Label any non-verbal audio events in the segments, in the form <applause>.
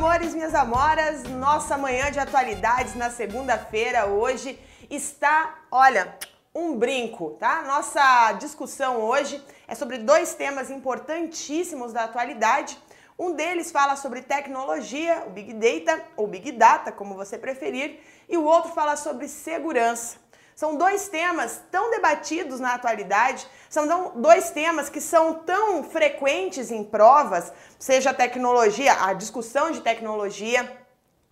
amores, minhas amoras, nossa manhã de atualidades na segunda-feira hoje está, olha, um brinco, tá? Nossa discussão hoje é sobre dois temas importantíssimos da atualidade. Um deles fala sobre tecnologia, o Big Data ou Big Data, como você preferir, e o outro fala sobre segurança. São dois temas tão debatidos na atualidade, são dois temas que são tão frequentes em provas, seja a tecnologia, a discussão de tecnologia,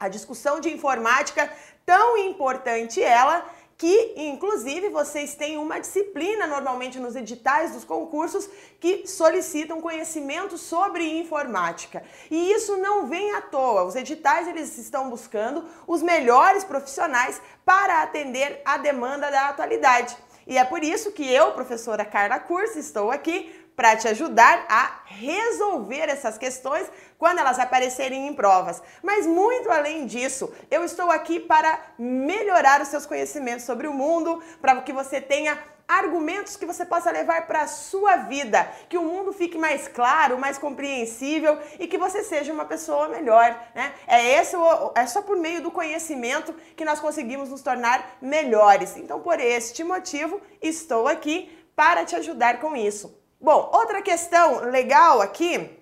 a discussão de informática, tão importante ela que inclusive vocês têm uma disciplina normalmente nos editais dos concursos que solicitam conhecimento sobre informática. E isso não vem à toa. Os editais eles estão buscando os melhores profissionais para atender a demanda da atualidade. E é por isso que eu, professora Carla Curso, estou aqui para te ajudar a resolver essas questões quando elas aparecerem em provas. Mas muito além disso, eu estou aqui para melhorar os seus conhecimentos sobre o mundo, para que você tenha argumentos que você possa levar para a sua vida, que o mundo fique mais claro, mais compreensível e que você seja uma pessoa melhor, né? É esse é só por meio do conhecimento que nós conseguimos nos tornar melhores. Então, por este motivo, estou aqui para te ajudar com isso. Bom, outra questão legal aqui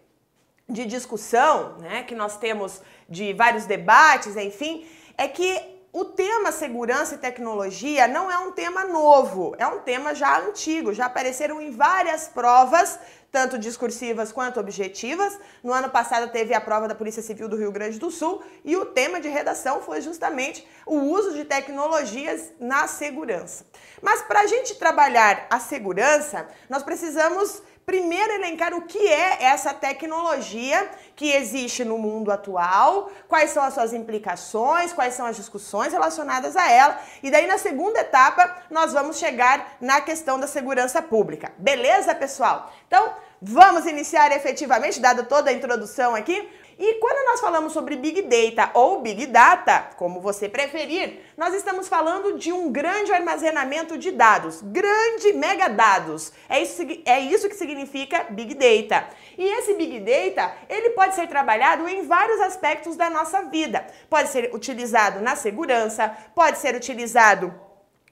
de discussão, né, que nós temos de vários debates, enfim, é que o tema segurança e tecnologia não é um tema novo, é um tema já antigo, já apareceram em várias provas, tanto discursivas quanto objetivas. No ano passado teve a prova da Polícia Civil do Rio Grande do Sul e o tema de redação foi justamente o uso de tecnologias na segurança. Mas para a gente trabalhar a segurança, nós precisamos primeiro elencar o que é essa tecnologia que existe no mundo atual, quais são as suas implicações, quais são as discussões relacionadas a ela, e daí na segunda etapa nós vamos chegar na questão da segurança pública. Beleza, pessoal? Então, vamos iniciar efetivamente, dada toda a introdução aqui, e quando nós falamos sobre Big Data ou Big Data, como você preferir, nós estamos falando de um grande armazenamento de dados, grande mega dados. É isso, é isso que significa Big Data. E esse Big Data, ele pode ser trabalhado em vários aspectos da nossa vida. Pode ser utilizado na segurança, pode ser utilizado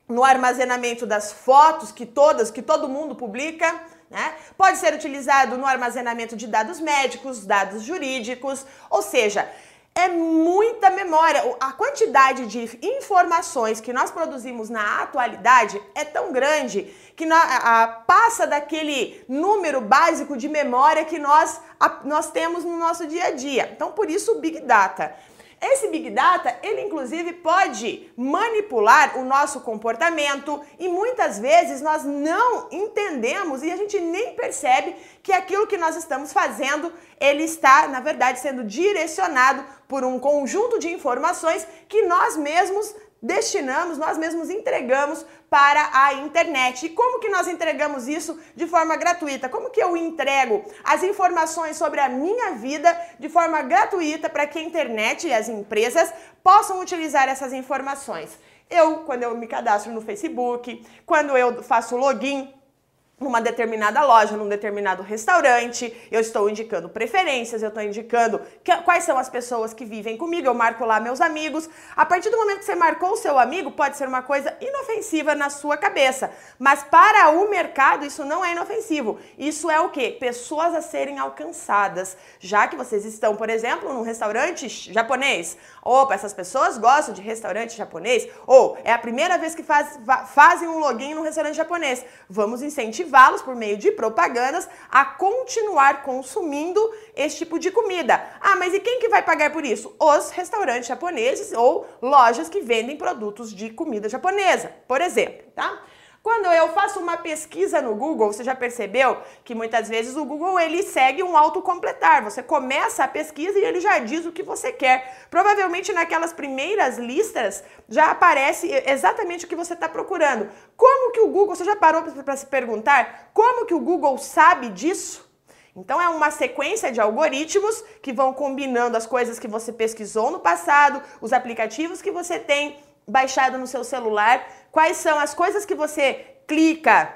no armazenamento das fotos que todas, que todo mundo publica, né? Pode ser utilizado no armazenamento de dados médicos, dados jurídicos, ou seja, é muita memória. A quantidade de informações que nós produzimos na atualidade é tão grande que na, a, passa daquele número básico de memória que nós, a, nós temos no nosso dia a dia. Então, por isso, o Big Data. Esse Big Data, ele inclusive pode manipular o nosso comportamento e muitas vezes nós não entendemos e a gente nem percebe que aquilo que nós estamos fazendo, ele está, na verdade, sendo direcionado por um conjunto de informações que nós mesmos destinamos, nós mesmos entregamos para a internet. E como que nós entregamos isso de forma gratuita? Como que eu entrego as informações sobre a minha vida de forma gratuita para que a internet e as empresas possam utilizar essas informações? Eu, quando eu me cadastro no Facebook, quando eu faço login numa determinada loja, num determinado restaurante, eu estou indicando preferências, eu estou indicando que, quais são as pessoas que vivem comigo, eu marco lá meus amigos. A partir do momento que você marcou o seu amigo, pode ser uma coisa inofensiva na sua cabeça, mas para o mercado isso não é inofensivo. Isso é o que? Pessoas a serem alcançadas. Já que vocês estão, por exemplo, num restaurante japonês, opa, essas pessoas gostam de restaurante japonês, ou é a primeira vez que faz, fazem um login no restaurante japonês, vamos incentivá-los por meio de propagandas a continuar consumindo esse tipo de comida. Ah, mas e quem que vai pagar por isso? Os restaurantes japoneses ou lojas que vendem produtos de comida japonesa, por exemplo, tá? Quando eu faço uma pesquisa no Google, você já percebeu que muitas vezes o Google ele segue um autocompletar. Você começa a pesquisa e ele já diz o que você quer. Provavelmente naquelas primeiras listas já aparece exatamente o que você está procurando. Como que o Google, você já parou para se perguntar como que o Google sabe disso? Então é uma sequência de algoritmos que vão combinando as coisas que você pesquisou no passado, os aplicativos que você tem baixado no seu celular, quais são as coisas que você clica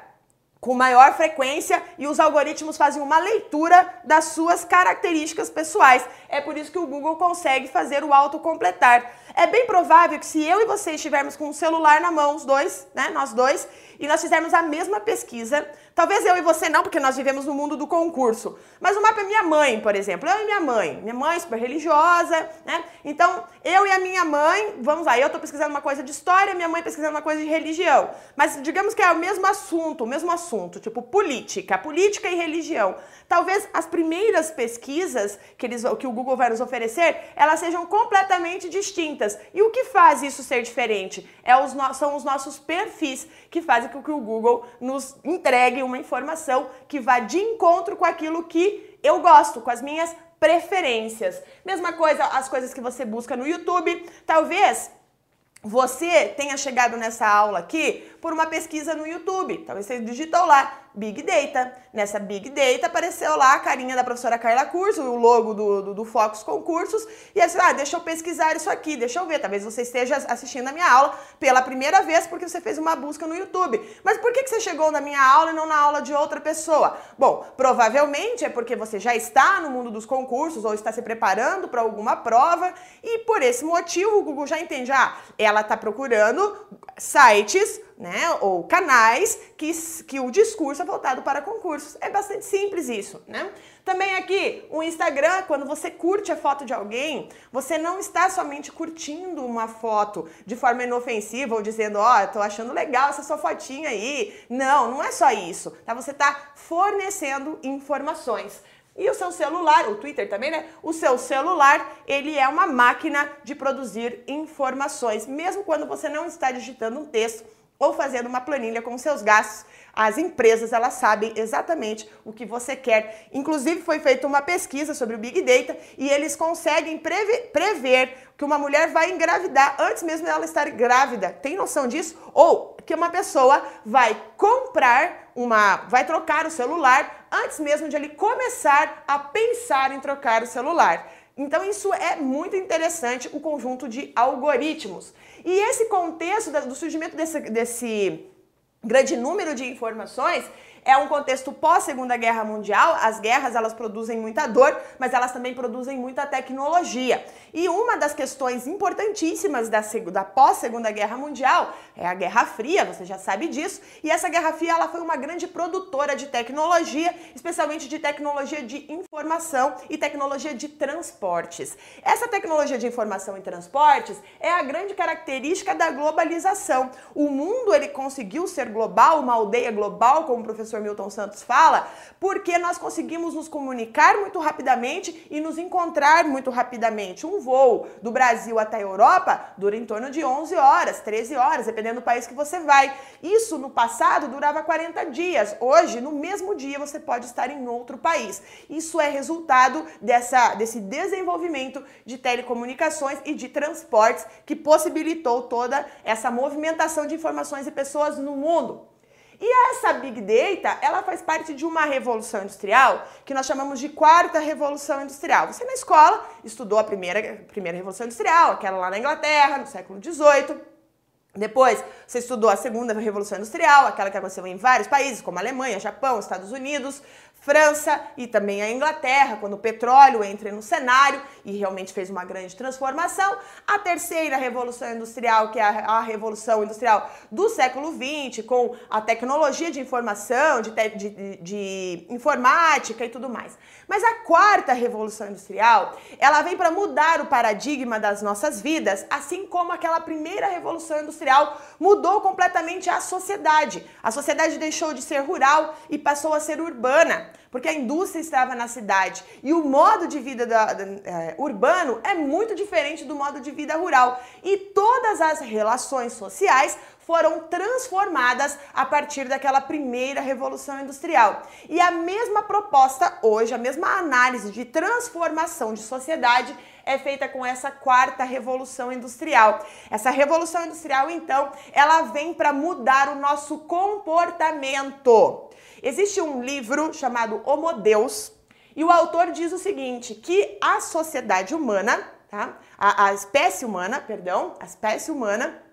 com maior frequência e os algoritmos fazem uma leitura das suas características pessoais. É por isso que o Google consegue fazer o autocompletar. É bem provável que se eu e você estivermos com um celular na mão, os dois, né, nós dois, e nós fizermos a mesma pesquisa, talvez eu e você não, porque nós vivemos no mundo do concurso, mas o mapa é minha mãe, por exemplo, eu e minha mãe, minha mãe super religiosa, né? Então, eu e a minha mãe, vamos lá, eu estou pesquisando uma coisa de história, minha mãe pesquisando uma coisa de religião, mas digamos que é o mesmo assunto, o mesmo assunto, tipo política, política e religião. Talvez as primeiras pesquisas que, eles, que o Google vai nos oferecer, elas sejam completamente distintas. E o que faz isso ser diferente? É os são os nossos perfis que fazem com que o Google nos entregue uma informação que vá de encontro com aquilo que eu gosto, com as minhas preferências. Mesma coisa, as coisas que você busca no YouTube. Talvez você tenha chegado nessa aula aqui por uma pesquisa no YouTube. Talvez você digitou lá Big Data. Nessa Big Data apareceu lá a carinha da professora Carla Curso, o logo do, do, do Focus Concursos, e assim, ah, deixa eu pesquisar isso aqui, deixa eu ver. Talvez você esteja assistindo a minha aula pela primeira vez porque você fez uma busca no YouTube. Mas por que, que você chegou na minha aula e não na aula de outra pessoa? Bom, provavelmente é porque você já está no mundo dos concursos ou está se preparando para alguma prova e por esse motivo o Google já entende, ah, ela está procurando sites né, ou canais que, que o discurso é voltado para concursos. É bastante simples isso, né? Também aqui, o Instagram, quando você curte a foto de alguém, você não está somente curtindo uma foto de forma inofensiva ou dizendo, ó, oh, tô achando legal essa sua fotinha aí. Não, não é só isso, tá? Você está fornecendo informações. E o seu celular, o Twitter também, né? O seu celular, ele é uma máquina de produzir informações, mesmo quando você não está digitando um texto ou fazendo uma planilha com seus gastos. As empresas, elas sabem exatamente o que você quer. Inclusive, foi feita uma pesquisa sobre o Big Data e eles conseguem prever, prever que uma mulher vai engravidar antes mesmo dela estar grávida. Tem noção disso? Ou que uma pessoa vai comprar uma, vai trocar o celular antes mesmo de ele começar a pensar em trocar o celular. Então isso é muito interessante, o conjunto de algoritmos. E esse contexto do surgimento desse, desse grande número de informações é um contexto pós Segunda Guerra Mundial. As guerras elas produzem muita dor, mas elas também produzem muita tecnologia. E uma das questões importantíssimas da, da pós Segunda Guerra Mundial é a Guerra Fria, você já sabe disso. E essa Guerra Fria ela foi uma grande produtora de tecnologia, especialmente de tecnologia de informação e tecnologia de transportes. Essa tecnologia de informação e transportes é a grande característica da globalização. O mundo ele conseguiu ser global, uma aldeia global, como o professor Milton Santos fala, porque nós conseguimos nos comunicar muito rapidamente e nos encontrar muito rapidamente. Um voo do Brasil até a Europa dura em torno de 11 horas, 13 horas, dependendo do país que você vai. Isso no passado durava 40 dias. Hoje, no mesmo dia, você pode estar em outro país. Isso é resultado dessa, desse desenvolvimento de telecomunicações e de transportes que possibilitou toda essa movimentação de informações e pessoas no mundo. E essa Big Data, ela faz parte de uma revolução industrial que nós chamamos de quarta revolução industrial. Você na escola estudou a primeira, primeira revolução industrial, aquela lá na Inglaterra, no século XVIII. Depois, você estudou a segunda revolução industrial, aquela que aconteceu em vários países, como Alemanha, Japão, Estados Unidos. França e também a Inglaterra, quando o petróleo entra no cenário e realmente fez uma grande transformação. A terceira revolução industrial, que é a, revolução industrial do século XX, com a tecnologia de informação, de, de, de informática e tudo mais. Mas a quarta revolução industrial, ela vem para mudar o paradigma das nossas vidas, assim como aquela primeira revolução industrial mudou completamente a sociedade. A sociedade deixou de ser rural e passou a ser urbana porque a indústria estava na cidade e o modo de vida da, da, é, urbano é muito diferente do modo de vida rural. E todas as relações sociais foram transformadas a partir daquela primeira revolução industrial. E a mesma proposta hoje, a mesma análise de transformação de sociedade é feita com essa quarta revolução industrial. Essa revolução industrial, então, ela vem para mudar o nosso comportamento. Existe um livro chamado Homo Deus e o autor diz o seguinte, que a sociedade humana, tá? a, a espécie humana, perdão, a espécie humana,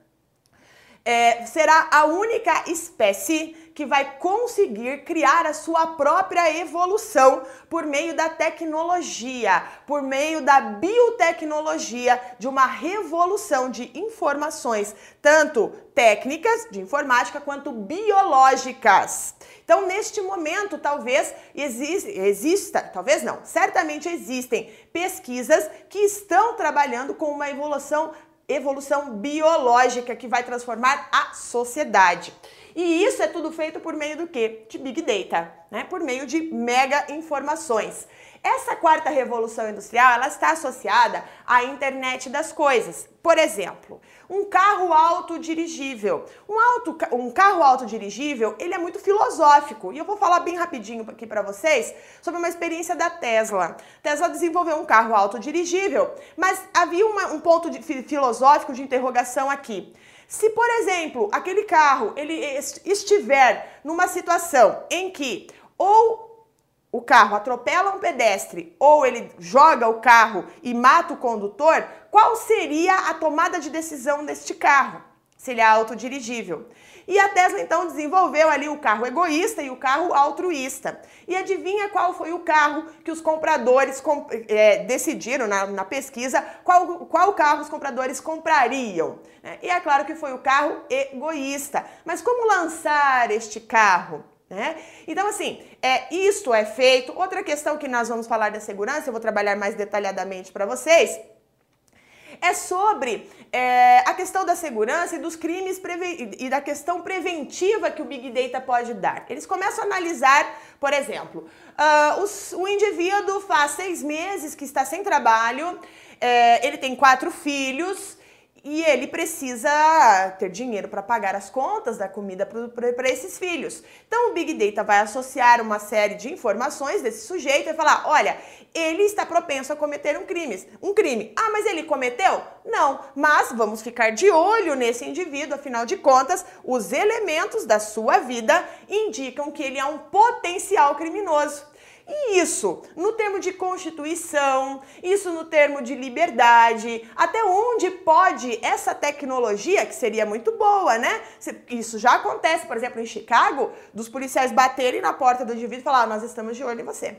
é, será a única espécie que vai conseguir criar a sua própria evolução por meio da tecnologia, por meio da biotecnologia, de uma revolução de informações, tanto técnicas de informática quanto biológicas. Então, neste momento, talvez exista, exista, talvez não, certamente existem pesquisas que estão trabalhando com uma evolução evolução biológica que vai transformar a sociedade. E isso é tudo feito por meio do quê? De Big Data, né? Por meio de mega informações. Essa quarta revolução industrial, ela está associada à internet das coisas. Por exemplo, um carro autodirigível. Um, auto, um carro autodirigível, ele é muito filosófico. E eu vou falar bem rapidinho aqui para vocês sobre uma experiência da Tesla. Tesla desenvolveu um carro autodirigível, mas havia uma, um ponto de, filosófico de interrogação aqui. Se, por exemplo, aquele carro ele estiver numa situação em que ou o carro atropela um pedestre ou ele joga o carro e mata o condutor, qual seria a tomada de decisão deste carro? Se ele é autodirigível. E a Tesla então desenvolveu ali o carro egoísta e o carro altruísta. E adivinha qual foi o carro que os compradores é, decidiram na, na, pesquisa qual, qual carro os compradores comprariam? É, e é claro que foi o carro egoísta. Mas como lançar este carro? Né? Então, assim, é, isto é feito. Outra questão que nós vamos falar da segurança, eu vou trabalhar mais detalhadamente para vocês, é sobre é, a questão da segurança e dos crimes e da questão preventiva que o Big Data pode dar. Eles começam a analisar, por exemplo, uh, os, o indivíduo faz seis meses que está sem trabalho, é, ele tem quatro filhos e ele precisa ter dinheiro para pagar as contas da comida para esses filhos. Então o Big Data vai associar uma série de informações desse sujeito e falar: olha, ele está propenso a cometer um crime. Um crime. Ah, mas ele cometeu? Não. Mas vamos ficar de olho nesse indivíduo, afinal de contas, os elementos da sua vida indicam que ele é um potencial criminoso. E isso no termo de constituição, isso no termo de liberdade, até onde pode essa tecnologia, que seria muito boa, né? Isso já acontece, por exemplo, em Chicago, dos policiais baterem na porta do indivíduo e falar: ah, nós estamos de olho em você.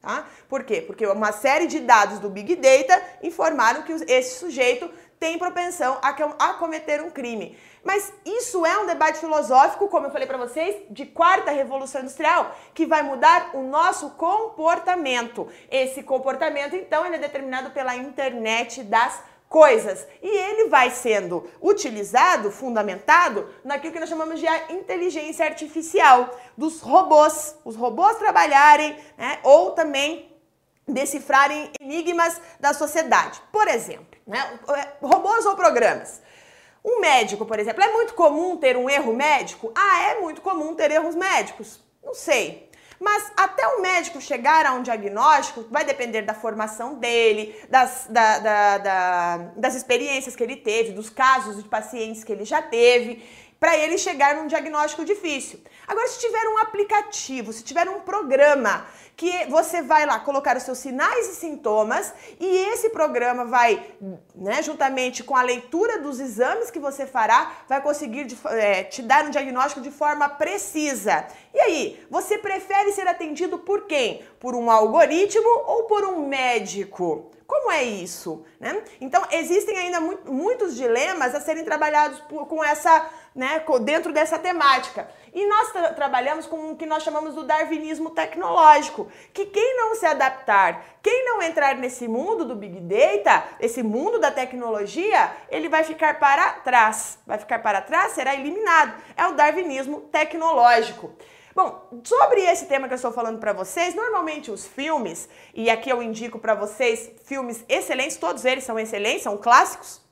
Tá? Por quê? Porque uma série de dados do Big Data informaram que esse sujeito tem propensão a cometer um crime. Mas isso é um debate filosófico, como eu falei para vocês, de quarta revolução industrial, que vai mudar o nosso comportamento. Esse comportamento, então, ele é determinado pela internet das coisas. E ele vai sendo utilizado, fundamentado, naquilo que nós chamamos de inteligência artificial, dos robôs. Os robôs trabalharem, né, ou também decifrarem enigmas da sociedade. Por exemplo, né, robôs ou programas. Um médico, por exemplo, é muito comum ter um erro médico? Ah, é muito comum ter erros médicos? Não sei. Mas até o médico chegar a um diagnóstico, vai depender da formação dele, das, da, da, da, das experiências que ele teve, dos casos de pacientes que ele já teve para ele chegar num diagnóstico difícil. Agora, se tiver um aplicativo, se tiver um programa que você vai lá colocar os seus sinais e sintomas e esse programa vai, né, juntamente com a leitura dos exames que você fará, vai conseguir é, te dar um diagnóstico de forma precisa. E aí, você prefere ser atendido por quem? Por um algoritmo ou por um médico? Como é isso? Né? Então, existem ainda mu muitos dilemas a serem trabalhados por, com essa, né, dentro dessa temática. E nós tra trabalhamos com o que nós chamamos do darwinismo tecnológico, que quem não se adaptar, quem não entrar nesse mundo do Big Data, esse mundo da tecnologia, ele vai ficar para trás. Vai ficar para trás, será eliminado. É o darwinismo tecnológico. Bom, sobre esse tema que eu estou falando para vocês, normalmente os filmes, e aqui eu indico para vocês filmes excelentes, todos eles são excelentes, são clássicos,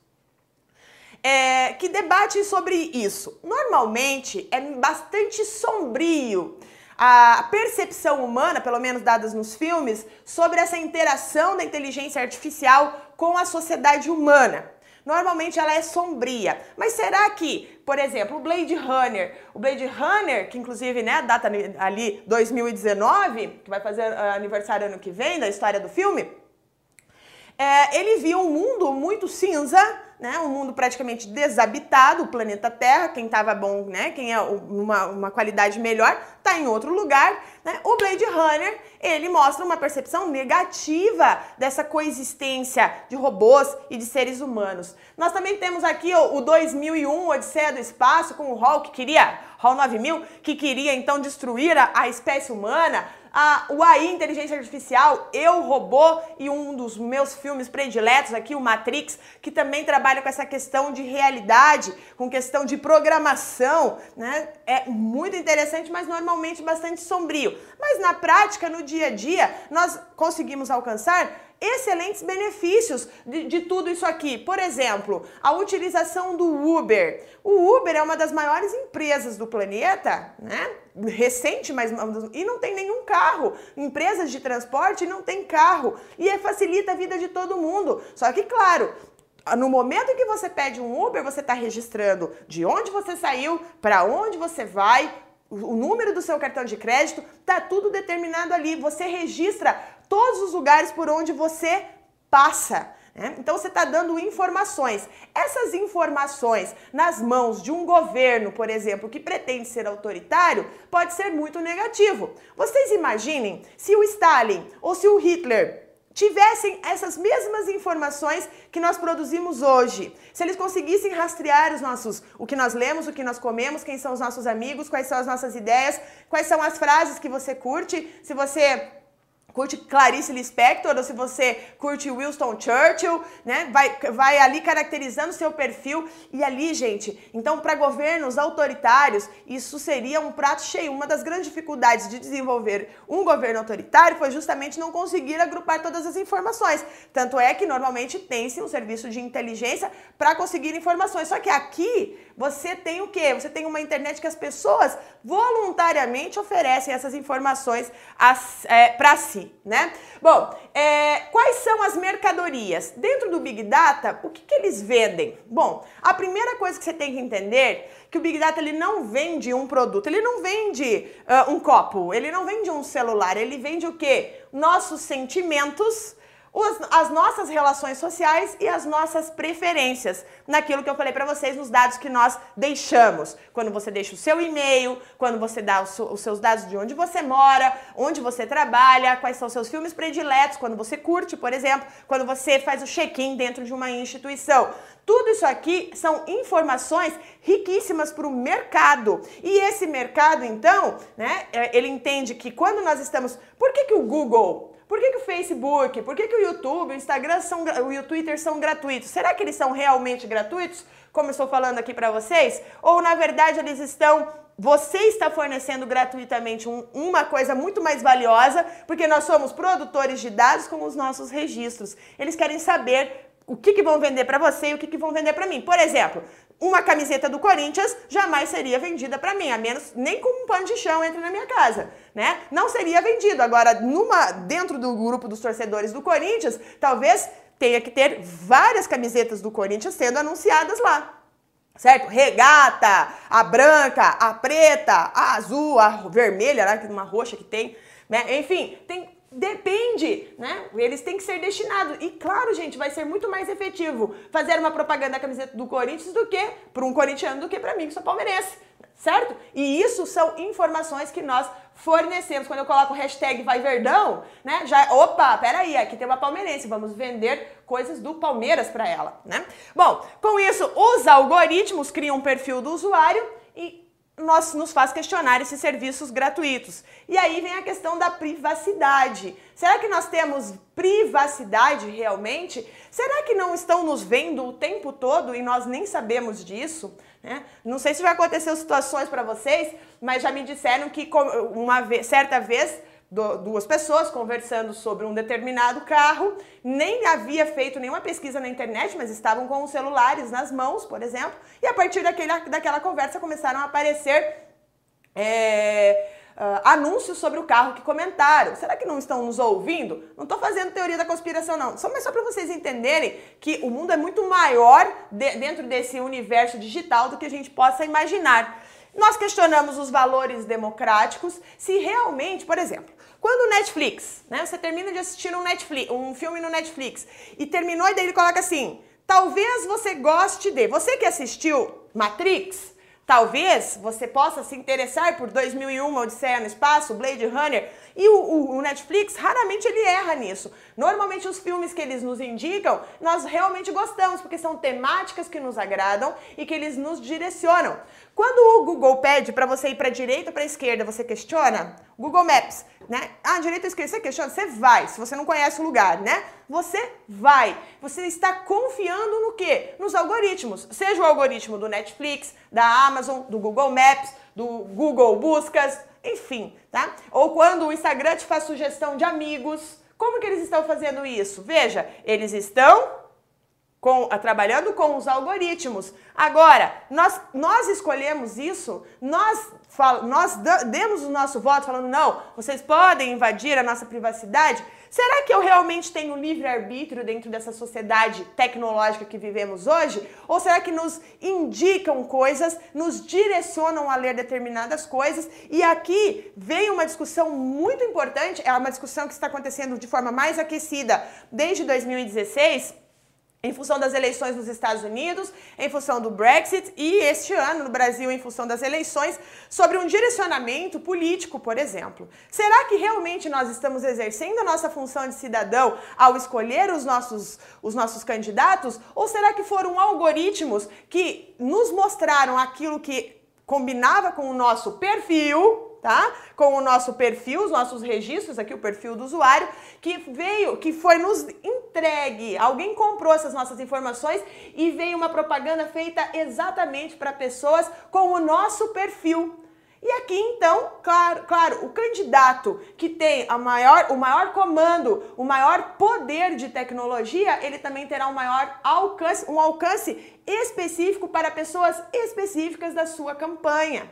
é, que debatem sobre isso. Normalmente é bastante sombrio a percepção humana, pelo menos dadas nos filmes, sobre essa interação da inteligência artificial com a sociedade humana normalmente ela é sombria. Mas será que, por exemplo, o Blade Runner, o Blade Runner, que inclusive, né, data ali 2019, que vai fazer uh, aniversário ano que vem da história do filme, é, ele viu um mundo muito cinza, né? Um mundo praticamente desabitado, o planeta Terra, quem estava bom, né? Quem é uma, uma qualidade melhor, está em outro lugar, né? O Blade Runner, ele mostra uma percepção negativa dessa coexistência de robôs e de seres humanos. Nós também temos aqui o, o 2001, Odisseia do Espaço, com o Hall que queria, Hall 9000, que queria então destruir a, a espécie humana a, o AI, inteligência artificial, Eu, Robô e um dos meus filmes prediletos aqui, o Matrix, que também trabalha com essa questão de realidade, com questão de programação, né? É muito interessante, mas normalmente bastante sombrio. Mas na prática, no dia a dia, nós conseguimos alcançar excelentes benefícios de, de, tudo isso aqui. Por exemplo, a utilização do Uber. O Uber é uma das maiores empresas do planeta, né? Recente, mas e não tem nenhum carro. Empresas de transporte não tem carro e é, facilita a vida de todo mundo. Só que, claro, no momento em que você pede um Uber, você está registrando de onde você saiu, para onde você vai, o número do seu cartão de crédito, tá tudo determinado ali. Você registra todos os lugares por onde você passa. Né? Então você está dando informações. Essas informações nas mãos de um governo, por exemplo, que pretende ser autoritário, pode ser muito negativo. Vocês imaginem se o Stalin ou se o Hitler tivessem essas mesmas informações que nós produzimos hoje. Se eles conseguissem rastrear os nossos, o que nós lemos, o que nós comemos, quem são os nossos amigos, quais são as nossas ideias, quais são as frases que você curte, se você curte Clarice Lispector ou se você curte Winston Churchill, né? Vai, vai ali caracterizando seu perfil e ali, gente. Então, para governos autoritários, isso seria um prato cheio. Uma das grandes dificuldades de desenvolver um governo autoritário foi justamente não conseguir agrupar todas as informações. Tanto é que normalmente tem-se um serviço de inteligência para conseguir informações. Só que aqui você tem o quê? Você tem uma internet que as pessoas voluntariamente oferecem essas informações é, para si, né? Bom, é, quais são as mercadorias? Dentro do Big Data, o que, que eles vendem? Bom, a primeira coisa que você tem que entender é que o Big Data ele não vende um produto, ele não vende uh, um copo, ele não vende um celular, ele vende o quê? Nossos sentimentos as nossas relações sociais e as nossas preferências, naquilo que eu falei para vocês, nos dados que nós deixamos. Quando você deixa o seu e-mail, quando você dá os seus dados de onde você mora, onde você trabalha, quais são seus filmes prediletos, quando você curte, por exemplo, quando você faz o check-in dentro de uma instituição. Tudo isso aqui são informações riquíssimas para o mercado. E esse mercado, então, né, é, ele entende que quando nós estamos. Por que, que o Google por que, que o Facebook, por que, que o YouTube, o Instagram são, o Twitter são gratuitos? Será que eles são realmente gratuitos, como eu estou falando aqui para vocês? Ou na verdade eles estão você está fornecendo gratuitamente um, uma coisa muito mais valiosa, porque nós somos produtores de dados com os nossos registros. Eles querem saber o que, que vão vender para você e o que, que vão vender para mim. Por exemplo, uma camiseta do Corinthians jamais seria vendida para mim, a menos nem com um pano de chão entre na minha casa, né? Não seria vendido. Agora, numa dentro do grupo dos torcedores do Corinthians, talvez tenha que ter várias camisetas do Corinthians sendo anunciadas lá. Certo? Regata, a branca, a preta, a azul, a vermelha, né? uma roxa que tem, né? Enfim, tem Depende, né? Eles têm que ser destinados. E claro, gente, vai ser muito mais efetivo fazer uma propaganda da camiseta do Corinthians do que para um corintiano do que para mim que sou palmeirense, certo? E isso são informações que nós fornecemos. Quando eu coloco hashtag Vai Verdão, né? Já, opa, peraí, aqui tem uma palmeirense, vamos vender coisas do Palmeiras para ela, né? Bom, com isso, os algoritmos criam um perfil do usuário nós, nos faz questionar esses serviços gratuitos. E aí vem a questão da privacidade. Será que nós temos privacidade realmente? Será que não estão nos vendo o tempo todo e nós nem sabemos disso? Né? Não sei se já aconteceu situações para vocês, mas já me disseram que uma vez, certa vez duas pessoas conversando sobre um determinado carro, nem havia feito nenhuma pesquisa na internet, mas estavam com os celulares nas mãos, por exemplo, e a partir daquele, daquela conversa começaram a aparecer é, uh, anúncios sobre o carro que comentaram. Será que não estão nos ouvindo? Não estou fazendo teoria da conspiração, não. Só, mas só para vocês entenderem que o mundo é muito maior de, dentro desse universo digital do que a gente possa imaginar. Nós questionamos os valores democráticos, se realmente, por exemplo, quando o Netflix, né, você termina de assistir um, Netflix, um filme no Netflix e terminou e daí ele coloca assim, talvez você goste de. Você que assistiu Matrix, talvez você possa se interessar por 2001, Odisseia no Espaço, Blade Runner. E o, o, o, Netflix, raramente ele erra nisso. Normalmente os filmes que eles nos indicam, nós realmente gostamos, porque são temáticas que nos agradam e que eles nos direcionam. Quando o Google pede para você ir para direita ou para esquerda, você questiona? Google Maps, né? Ah, direita ou esquerda, você questiona? Você vai, se você não conhece o lugar, né? Você vai. Você está confiando no quê? Nos algoritmos. Seja o algoritmo do Netflix, da Amazon, do Google Maps, do Google Buscas, enfim, tá? Ou quando o Instagram te faz sugestão de amigos, como que eles estão fazendo isso? Veja, eles estão com, trabalhando com os algoritmos. Agora, nós, nós escolhemos isso, nós, fal, nós demos o nosso voto falando, não, vocês podem invadir a nossa privacidade. Será que eu realmente tenho livre-arbítrio dentro dessa sociedade tecnológica que vivemos hoje? Ou será que nos indicam coisas, nos direcionam a ler determinadas coisas? E aqui vem uma discussão muito importante, é uma discussão que está acontecendo de forma mais aquecida desde 2016 em função das eleições nos Estados Unidos, em função do Brexit e este ano no Brasil em função das eleições, sobre um direcionamento político, por exemplo. Será que realmente nós estamos exercendo a nossa função de cidadão ao escolher os nossos, os nossos candidatos? Ou será que foram algoritmos que nos mostraram aquilo que combinava com o nosso perfil tá? Com o nosso perfil, os nossos registros aqui, o perfil do usuário, que veio, que foi nos entregue. Alguém comprou essas nossas informações e veio uma propaganda feita exatamente para pessoas com o nosso perfil. E aqui então, claro, claro, o candidato que tem a maior, o maior comando, o maior poder de tecnologia, ele também terá um maior alcance, um alcance específico para pessoas específicas da sua campanha.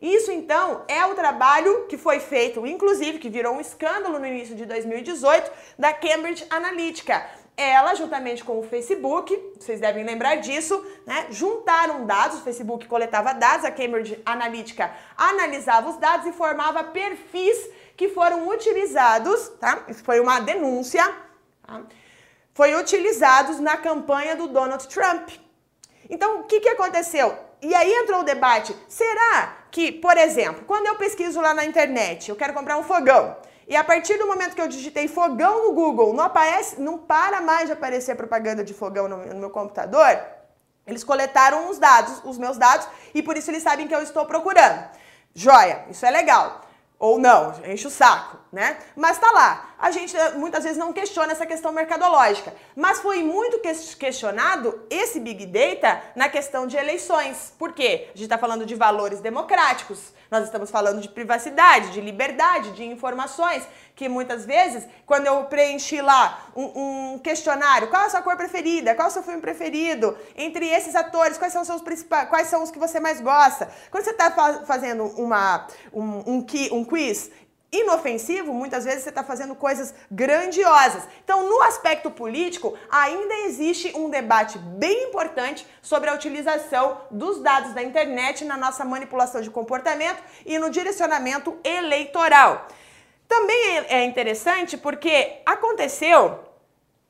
Isso então é o trabalho que foi feito, inclusive que virou um escândalo no início de 2018, da Cambridge Analytica. Ela, juntamente com o Facebook, vocês devem lembrar disso, né? Juntaram dados, o Facebook coletava dados, a Cambridge Analytica analisava os dados e formava perfis que foram utilizados, tá? Isso foi uma denúncia, tá? Foi utilizados na campanha do Donald Trump. Então, o que, que aconteceu? E aí entrou o debate: será que, por exemplo, quando eu pesquiso lá na internet, eu quero comprar um fogão, e a partir do momento que eu digitei fogão no Google, não aparece, não para mais de aparecer propaganda de fogão no, no meu computador, eles coletaram os dados, os meus dados, e por isso eles sabem que eu estou procurando. Joia, isso é legal. Ou não, enche o saco, né? Mas tá lá. A gente eh, muitas vezes não questiona essa questão mercadológica. Mas foi muito questionado esse Big Data na questão de eleições. Por quê? A gente está falando de valores democráticos. Nós estamos falando de privacidade, de liberdade, de informações, que muitas vezes, quando eu preenchi lá um, um questionário, qual a sua cor preferida, qual é o seu filme preferido, entre esses atores, quais são os seus principais, quais são os que você mais gosta. Quando você está fazendo uma, um, um, um quiz inofensivo, muitas vezes você está fazendo coisas grandiosas. Então, no aspecto político, ainda existe um debate bem importante sobre a utilização dos dados da internet na nossa manipulação de comportamento e no direcionamento eleitoral. Também é interessante porque aconteceu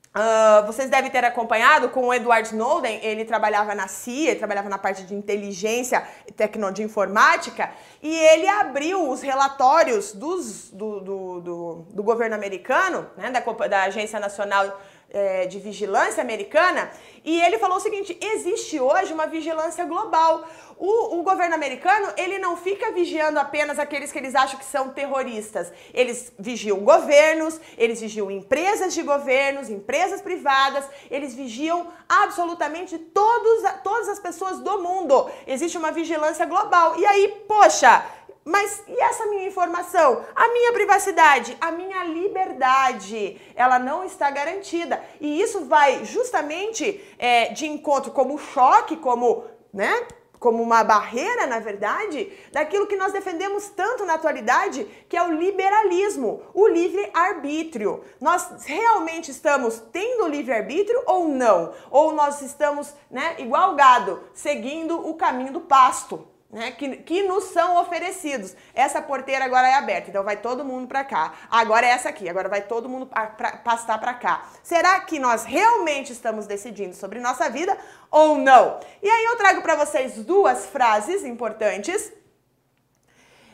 Uh, vocês devem ter acompanhado com o Edward Snowden, ele trabalhava na CIA, trabalhava na parte de inteligência tecno, de informática, e ele abriu os relatórios dos, do, do, do, do governo americano, né, da, da Agência Nacional é, de Vigilância Americana, e ele falou o seguinte: existe hoje uma vigilância global. O, o, governo americano ele não fica vigiando apenas aqueles que eles acham que são terroristas. Eles vigiam governos, eles vigiam empresas de governos, empresas privadas, eles vigiam absolutamente todos, todas as pessoas do mundo. Existe uma vigilância global. E aí, poxa, mas e essa minha informação? A minha privacidade, a minha liberdade, ela não está garantida. E isso vai justamente é, de encontro como choque, como, né? Como uma barreira, na verdade, daquilo que nós defendemos tanto na atualidade, que é o liberalismo, o livre-arbítrio. Nós realmente estamos tendo livre-arbítrio ou não? Ou nós estamos, né, igual gado, seguindo o caminho do pasto? Né, que, que nos são oferecidos. Essa porteira agora é aberta, então vai todo mundo para cá. Agora é essa aqui, agora vai todo mundo pra, pra, passar para cá. Será que nós realmente estamos decidindo sobre nossa vida ou não? E aí eu trago para vocês duas frases importantes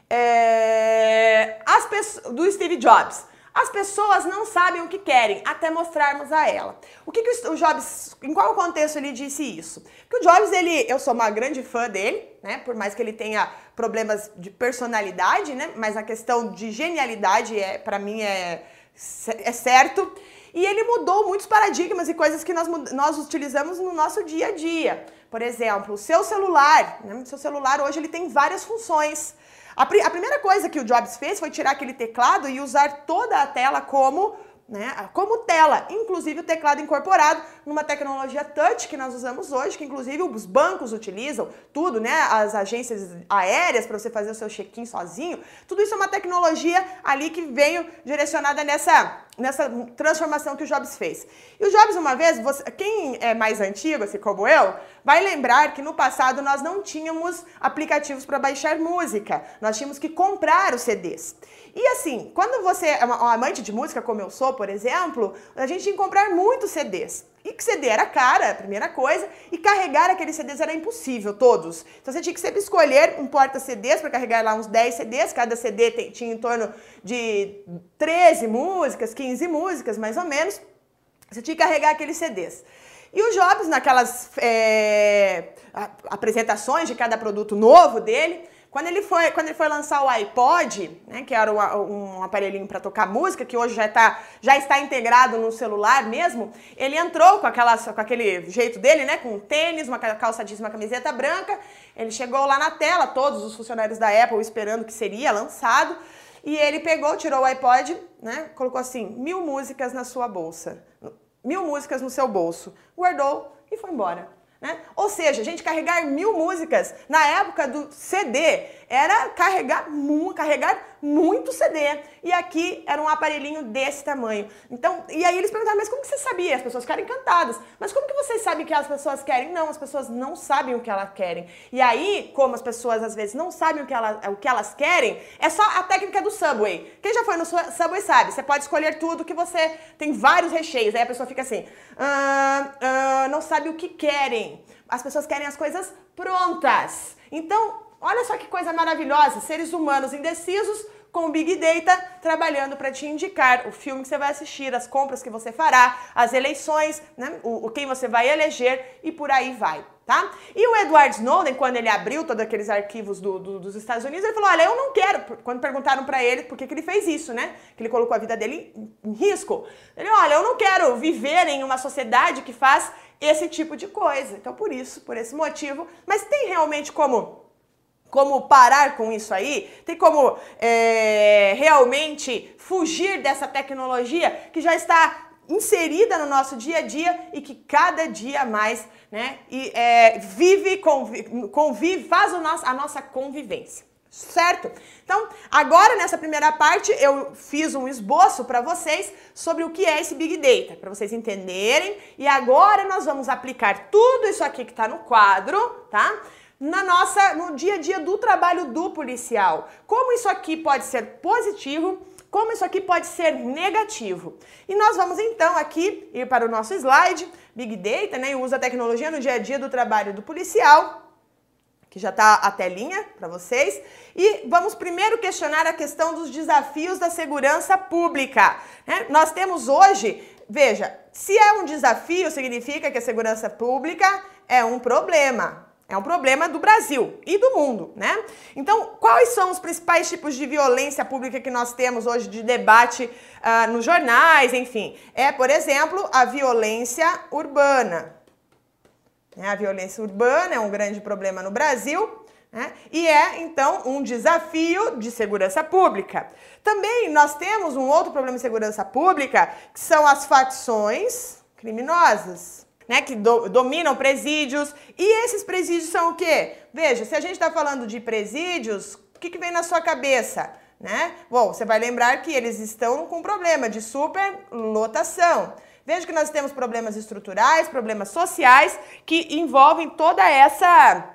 é, as pessoas, do Steve Jobs. As pessoas não sabem o que querem até mostrarmos a ela. O que, que o Jobs, em qual contexto ele disse isso? Que o Jobs, ele, eu sou uma grande fã dele, né? Por mais que ele tenha problemas de personalidade, né? Mas a questão de genialidade é, para mim, é, é certo. E ele mudou muitos paradigmas e coisas que nós, nós utilizamos no nosso dia a dia. Por exemplo, o seu celular, né? O seu celular hoje ele tem várias funções. A, a primeira coisa que o Jobs fez foi tirar aquele teclado e usar toda a tela como né, como tela, inclusive o teclado incorporado numa tecnologia touch que nós usamos hoje, que inclusive os bancos utilizam, tudo, né, as agências aéreas para você fazer o seu check-in sozinho, tudo isso é uma tecnologia ali que veio direcionada nessa nessa transformação que o Jobs fez. E o Jobs, uma vez, você, quem é mais antigo, assim como eu, vai lembrar que no passado nós não tínhamos aplicativos para baixar música, nós tínhamos que comprar os CDs. E assim, quando você é um amante de música, como eu sou, por exemplo, a gente tinha que comprar muitos CDs. E que CD era cara, a primeira coisa, e carregar aqueles CDs era impossível, todos. Então você tinha que sempre escolher um porta-CDs para carregar lá uns 10 CDs, cada CD tinha em torno de 13 músicas, 15 músicas, mais ou menos. Você tinha que carregar aqueles CDs. E o Jobs, naquelas é, apresentações de cada produto novo dele, quando ele foi, quando ele foi lançar o iPod, né, que era um, um aparelhinho para tocar música, que hoje já, tá, já está integrado no celular mesmo, ele entrou com, aquela, com aquele jeito dele, né, com um tênis, uma calça jeans, uma camiseta branca. Ele chegou lá na tela, todos os funcionários da Apple esperando que seria lançado. E ele pegou, tirou o iPod, né, colocou assim, mil músicas na sua bolsa, mil músicas no seu bolso, guardou e foi embora. Né? Ou seja, a gente carregar mil músicas na época do CD era carregar, mu carregar muito CD. E aqui era um aparelhinho desse tamanho. Então, e aí eles perguntaram, mas como que você sabia? As pessoas ficaram encantadas. Mas como que vocês sabem o que as pessoas querem? Não, as pessoas não sabem o que elas querem. E aí, como as pessoas às vezes não sabem o que, ela, o que elas querem, é só a técnica do Subway. Quem já foi no Subway sabe, você pode escolher tudo que você tem vários recheios. Aí a pessoa fica assim, ah, ah, não sabe o que querem. As pessoas querem as coisas prontas. Então, olha só que coisa maravilhosa, seres humanos indecisos com o Big Data trabalhando para te indicar o filme que você vai assistir, as compras que você fará, as eleições, né, o, o quem você vai eleger e por aí vai. Tá? E o Edward Snowden, quando ele abriu todos aqueles arquivos do, do, dos Estados Unidos, ele falou: Olha, eu não quero. Quando perguntaram para ele por que, que ele fez isso, né? Que ele colocou a vida dele em risco. Ele: Olha, eu não quero viver em uma sociedade que faz esse tipo de coisa. Então, por isso, por esse motivo. Mas tem realmente como como parar com isso aí? Tem como é, realmente fugir dessa tecnologia que já está inserida no nosso dia a dia e que cada dia mais né, e, é, vive, convive, convive, faz nosso, a nossa convivência. Certo? Então, agora nessa primeira parte eu fiz um esboço para vocês sobre o que é esse Big Data, para vocês entenderem. E agora nós vamos aplicar tudo isso aqui que está no quadro, tá? Na nossa no dia a dia do trabalho do policial. Como isso aqui pode ser positivo, como isso aqui pode ser negativo. E nós vamos então aqui ir para o nosso slide, Big Data, né, usa a tecnologia no dia a dia do trabalho do policial, que já está a telinha para vocês. E vamos primeiro questionar a questão dos desafios da segurança pública. Né? Nós temos hoje, veja, se é um desafio, significa que a segurança pública é um problema. É um problema do Brasil e do mundo, né? Então, quais são os principais tipos de violência pública que nós temos hoje de debate uh, nos jornais, enfim? É, por exemplo, a violência urbana. É, a violência urbana é um grande problema no Brasil. Né? E é, então, um desafio de segurança pública. Também nós temos um outro problema de segurança pública, que são as facções criminosas né, que do, dominam presídios. E esses presídios são o quê? Veja, se a gente está falando de presídios, o que, que vem na sua cabeça? Né? Bom, você vai lembrar que eles estão com problema de superlotação. Veja que nós temos problemas estruturais, problemas sociais que envolvem toda essa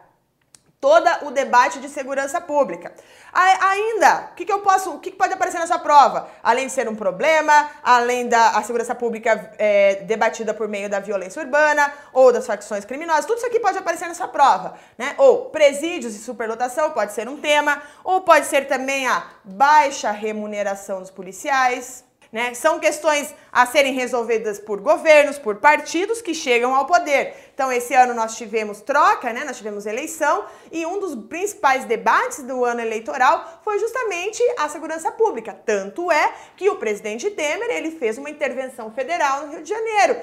todo o debate de segurança pública. Ainda, o que, que eu posso, o que, que pode aparecer nessa prova? Além de ser um problema, além da segurança pública é, debatida por meio da violência urbana ou das facções criminosas, tudo isso aqui pode aparecer nessa prova, né? Ou presídios e superlotação pode ser um tema, ou pode ser também a baixa remuneração dos policiais, né? São questões a serem resolvidas por governos, por partidos que chegam ao poder. Então, esse ano nós tivemos troca, né? nós tivemos eleição, e um dos principais debates do ano eleitoral foi justamente a segurança pública. Tanto é que o presidente Temer ele fez uma intervenção federal no Rio de Janeiro.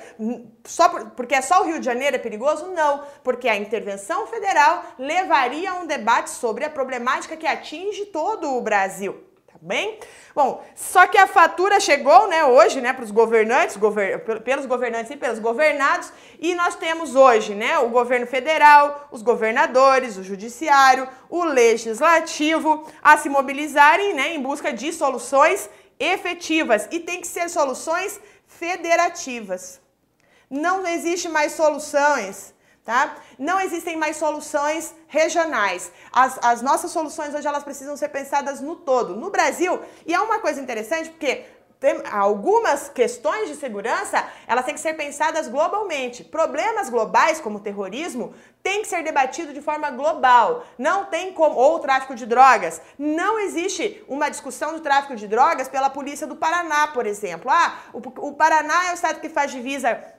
Só por, porque é só o Rio de Janeiro é perigoso? Não, porque a intervenção federal levaria a um debate sobre a problemática que atinge todo o Brasil tá bem? Bom, só que a fatura chegou, né, hoje, né, para os governantes, gover pelos governantes e pelos governados, e nós temos hoje, né, o governo federal, os governadores, o judiciário, o legislativo a se mobilizarem, né, em busca de soluções efetivas e tem que ser soluções federativas. Não existe mais soluções Tá? Não existem mais soluções regionais. As, as nossas soluções hoje elas precisam ser pensadas no todo. No Brasil, e é uma coisa interessante porque tem algumas questões de segurança, elas têm que ser pensadas globalmente. Problemas globais, como terrorismo, têm que ser debatidos de forma global. Não tem como. Ou tráfico de drogas. Não existe uma discussão do tráfico de drogas pela polícia do Paraná, por exemplo. Ah, o, o Paraná é o estado que faz divisa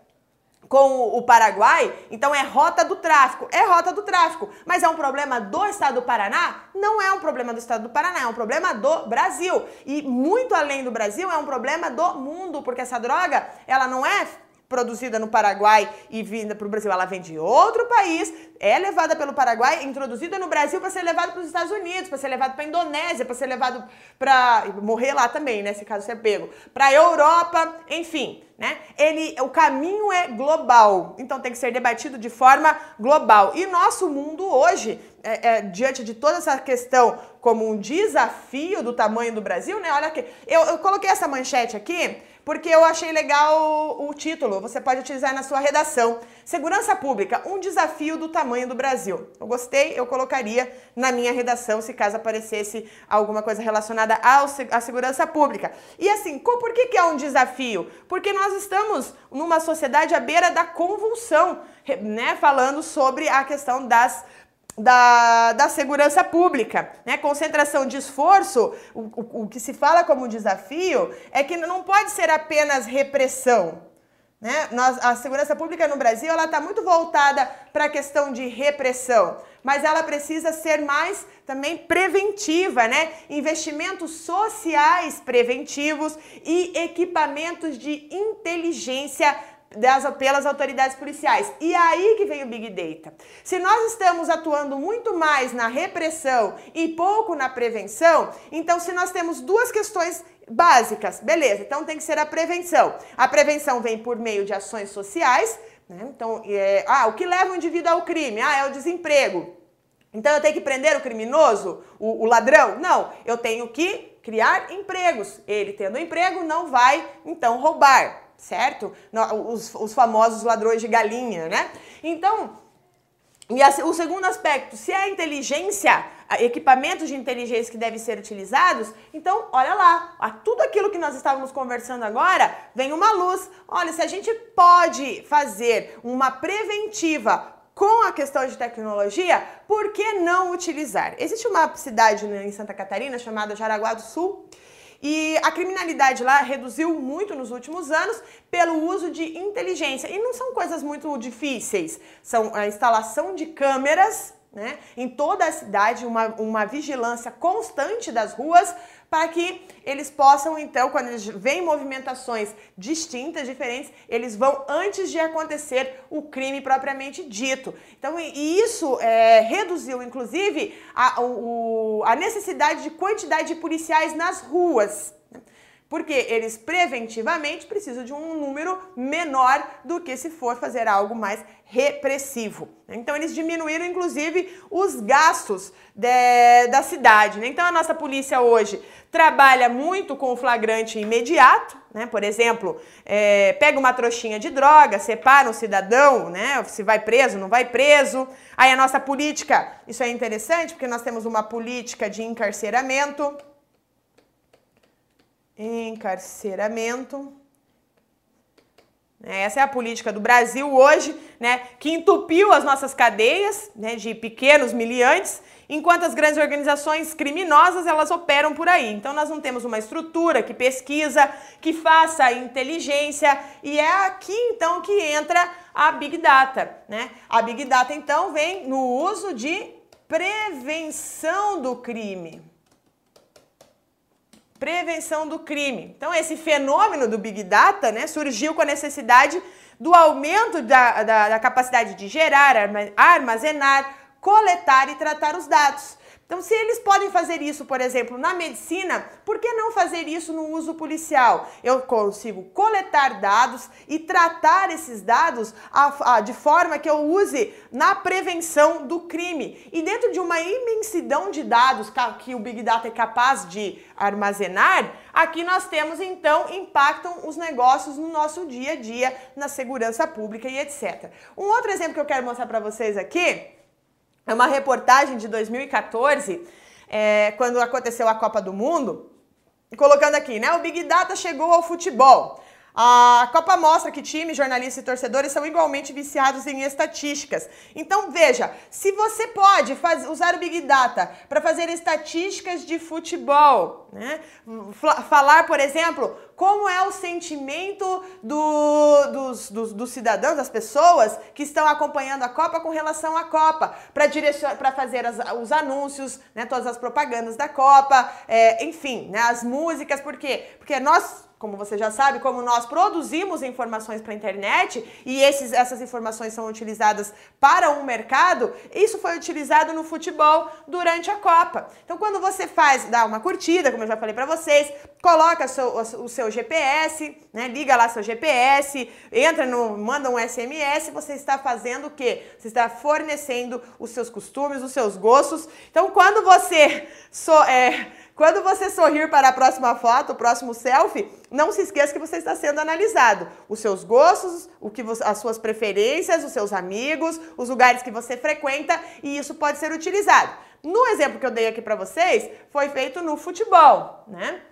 com o Paraguai, então é rota do tráfico. É rota do tráfico. Mas é um problema do estado do Paraná? Não é um problema do estado do Paraná, é um problema do Brasil. E muito além do Brasil, é um problema do mundo, porque essa droga, ela não é produzida no Paraguai e vinda para o Brasil. Ela vem de outro país, é levada pelo Paraguai, introduzida no Brasil para ser levada para os Estados Unidos, para ser levado para a Indonésia, para ser levado para morrer lá também, né, caso ser pego, para a Europa, enfim, né? Ele, o caminho é global, então tem que ser debatido de forma global. E nosso mundo hoje, é, é, diante de toda essa questão como um desafio do tamanho do Brasil, né? Olha aqui, eu, eu coloquei essa manchete aqui porque eu achei legal o, título. Você pode utilizar na sua redação. Segurança Pública, um desafio do tamanho do Brasil. Eu gostei, eu colocaria na minha redação se caso aparecesse alguma coisa relacionada ao, à segurança pública. E assim, por que, que é um desafio? Porque nós estamos numa sociedade à beira da convulsão, né? Falando sobre a questão das da, da segurança pública. Né? Concentração de esforço, o, o, o que se fala como desafio é que não pode ser apenas repressão. Né? Nós, a segurança pública no Brasil ela está muito voltada para a questão de repressão, mas ela precisa ser mais também preventiva, né? Investimentos sociais preventivos e equipamentos de inteligência das, pelas autoridades policiais. E aí que vem o Big Data. Se nós estamos atuando muito mais na repressão e pouco na prevenção, então se nós temos duas questões básicas, beleza, então tem que ser a prevenção. A prevenção vem por meio de ações sociais, né? Então, é, ah, o que leva o indivíduo ao crime? Ah, é o desemprego. Então eu tenho que prender o criminoso, o, o ladrão? Não, eu tenho que criar empregos. Ele tendo emprego não vai então roubar certo? Os, os famosos ladrões de galinha, né? Então, e a, o segundo aspecto, se é a inteligência, equipamentos de inteligência que devem ser utilizados, então olha lá, a tudo aquilo que nós estávamos conversando agora, vem uma luz. Olha, se a gente pode fazer uma preventiva com a questão de tecnologia, por que não utilizar? Existe uma cidade em Santa Catarina chamada Jaraguá do Sul, e a criminalidade lá reduziu muito nos últimos anos pelo uso de inteligência. E não são coisas muito difíceis, são a instalação de câmeras né, em toda a cidade, uma, uma vigilância constante das ruas para que eles possam, então, quando eles veem movimentações distintas, diferentes, eles vão antes de acontecer o crime propriamente dito. Então, e isso é, reduziu, inclusive, a, o, a necessidade de quantidade de policiais nas ruas. Porque eles preventivamente precisam de um número menor do que se for fazer algo mais repressivo. Então eles diminuíram inclusive os gastos de, da cidade. Né? Então a nossa polícia hoje trabalha muito com o flagrante imediato, né? Por exemplo, é, pega uma trouxinha de droga, separa um cidadão, né? Se vai preso, não vai preso. Aí a nossa política, isso é interessante porque nós temos uma política de encarceramento encarceramento. Essa é a política do Brasil hoje, né, que entupiu as nossas cadeias né, de pequenos miliantes, enquanto as grandes organizações criminosas elas operam por aí. Então nós não temos uma estrutura que pesquisa, que faça inteligência e é aqui então que entra a Big Data, né? A Big Data então vem no uso de prevenção do crime. Prevenção do crime. Então, esse fenômeno do Big Data né, surgiu com a necessidade do aumento da, da, da capacidade de gerar, armazenar, coletar e tratar os dados. Então, se eles podem fazer isso, por exemplo, na medicina, por que não fazer isso no uso policial? Eu consigo coletar dados e tratar esses dados a, a, de forma que eu use na prevenção do crime. E dentro de uma imensidão de dados que o Big Data é capaz de armazenar, aqui nós temos então impactam os negócios no nosso dia a dia, na segurança pública e etc. Um outro exemplo que eu quero mostrar para vocês aqui é uma reportagem de 2014, é, quando aconteceu a Copa do Mundo, colocando aqui, né? O Big Data chegou ao futebol. A Copa mostra que times, jornalistas e torcedores são igualmente viciados em estatísticas. Então, veja, se você pode faz, usar o Big Data para fazer estatísticas de futebol, né? falar, por exemplo, como é o sentimento do, dos, dos, dos, cidadãos, das pessoas que estão acompanhando a Copa com relação à Copa, para fazer as, os anúncios, né? todas as propagandas da Copa, é, enfim, né? as músicas, por quê? Porque nós como você já sabe, como nós produzimos informações para a internet e esses, essas informações são utilizadas para um mercado, isso foi utilizado no futebol durante a Copa. Então, quando você faz, dá uma curtida, como eu já falei para vocês, coloca seu, o seu GPS, né, liga lá seu GPS, entra no, manda um SMS, você está fazendo o quê? Você está fornecendo os seus costumes, os seus gostos. Então, quando você so, é, quando você sorrir para a próxima foto, o próximo selfie, não se esqueça que você está sendo analisado. Os seus gostos, o que você, as suas preferências, os seus amigos, os lugares que você frequenta e isso pode ser utilizado. No exemplo que eu dei aqui para vocês, foi feito no futebol, né?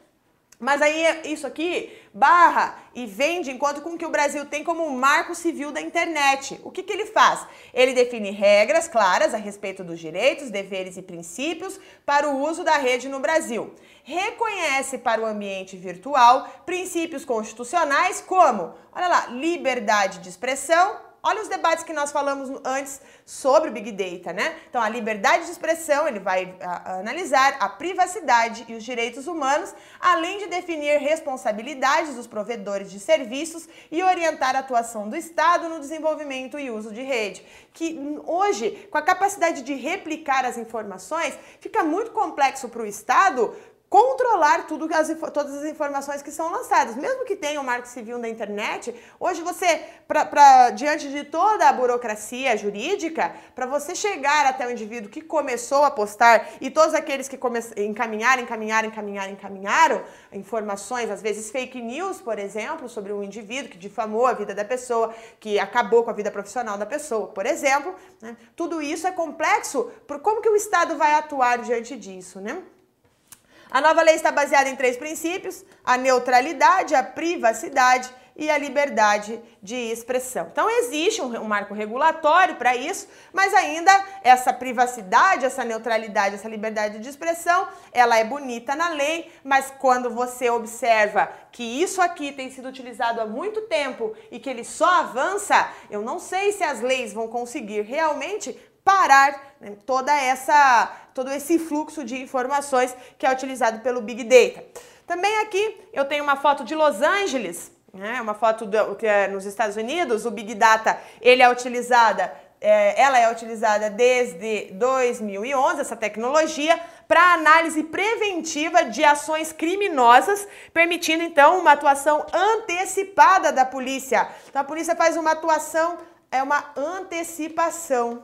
Mas aí isso aqui barra e vem de encontro com o que o Brasil tem como marco civil da internet. O que, que ele faz? Ele define regras claras a respeito dos direitos, deveres e princípios para o uso da rede no Brasil. Reconhece para o ambiente virtual princípios constitucionais como, olha lá, liberdade de expressão, Olha os debates que nós falamos antes sobre o Big Data, né? Então, a liberdade de expressão, ele vai a, analisar a privacidade e os direitos humanos, além de definir responsabilidades dos provedores de serviços e orientar a atuação do Estado no desenvolvimento e uso de rede. Que hoje, com a capacidade de replicar as informações, fica muito complexo para o Estado controlar tudo as, todas as informações que são lançadas. Mesmo que tenha o um marco civil na internet, hoje você, pra, pra, diante de toda a burocracia jurídica, para você chegar até o indivíduo que começou a postar e todos aqueles que encaminharam, encaminharam, encaminharam, encaminharam informações, às vezes fake news, por exemplo, sobre um indivíduo que difamou a vida da pessoa, que acabou com a vida profissional da pessoa, por exemplo, né? tudo isso é complexo. Por como que o Estado vai atuar diante disso, né? A nova lei está baseada em três princípios: a neutralidade, a privacidade e a liberdade de expressão. Então existe um, marco regulatório para isso, mas ainda essa privacidade, essa neutralidade, essa liberdade de expressão, ela é bonita na lei, mas quando você observa que isso aqui tem sido utilizado há muito tempo e que ele só avança, eu não sei se as leis vão conseguir realmente parar né, toda essa, todo esse fluxo de informações que é utilizado pelo Big Data. Também aqui eu tenho uma foto de Los Angeles, né, uma foto do, que é nos Estados Unidos. O Big Data ele é utilizada é, ela é utilizada desde 2011, essa tecnologia, para análise preventiva de ações criminosas, permitindo então uma atuação antecipada da polícia. Então a polícia faz uma atuação, é uma antecipação.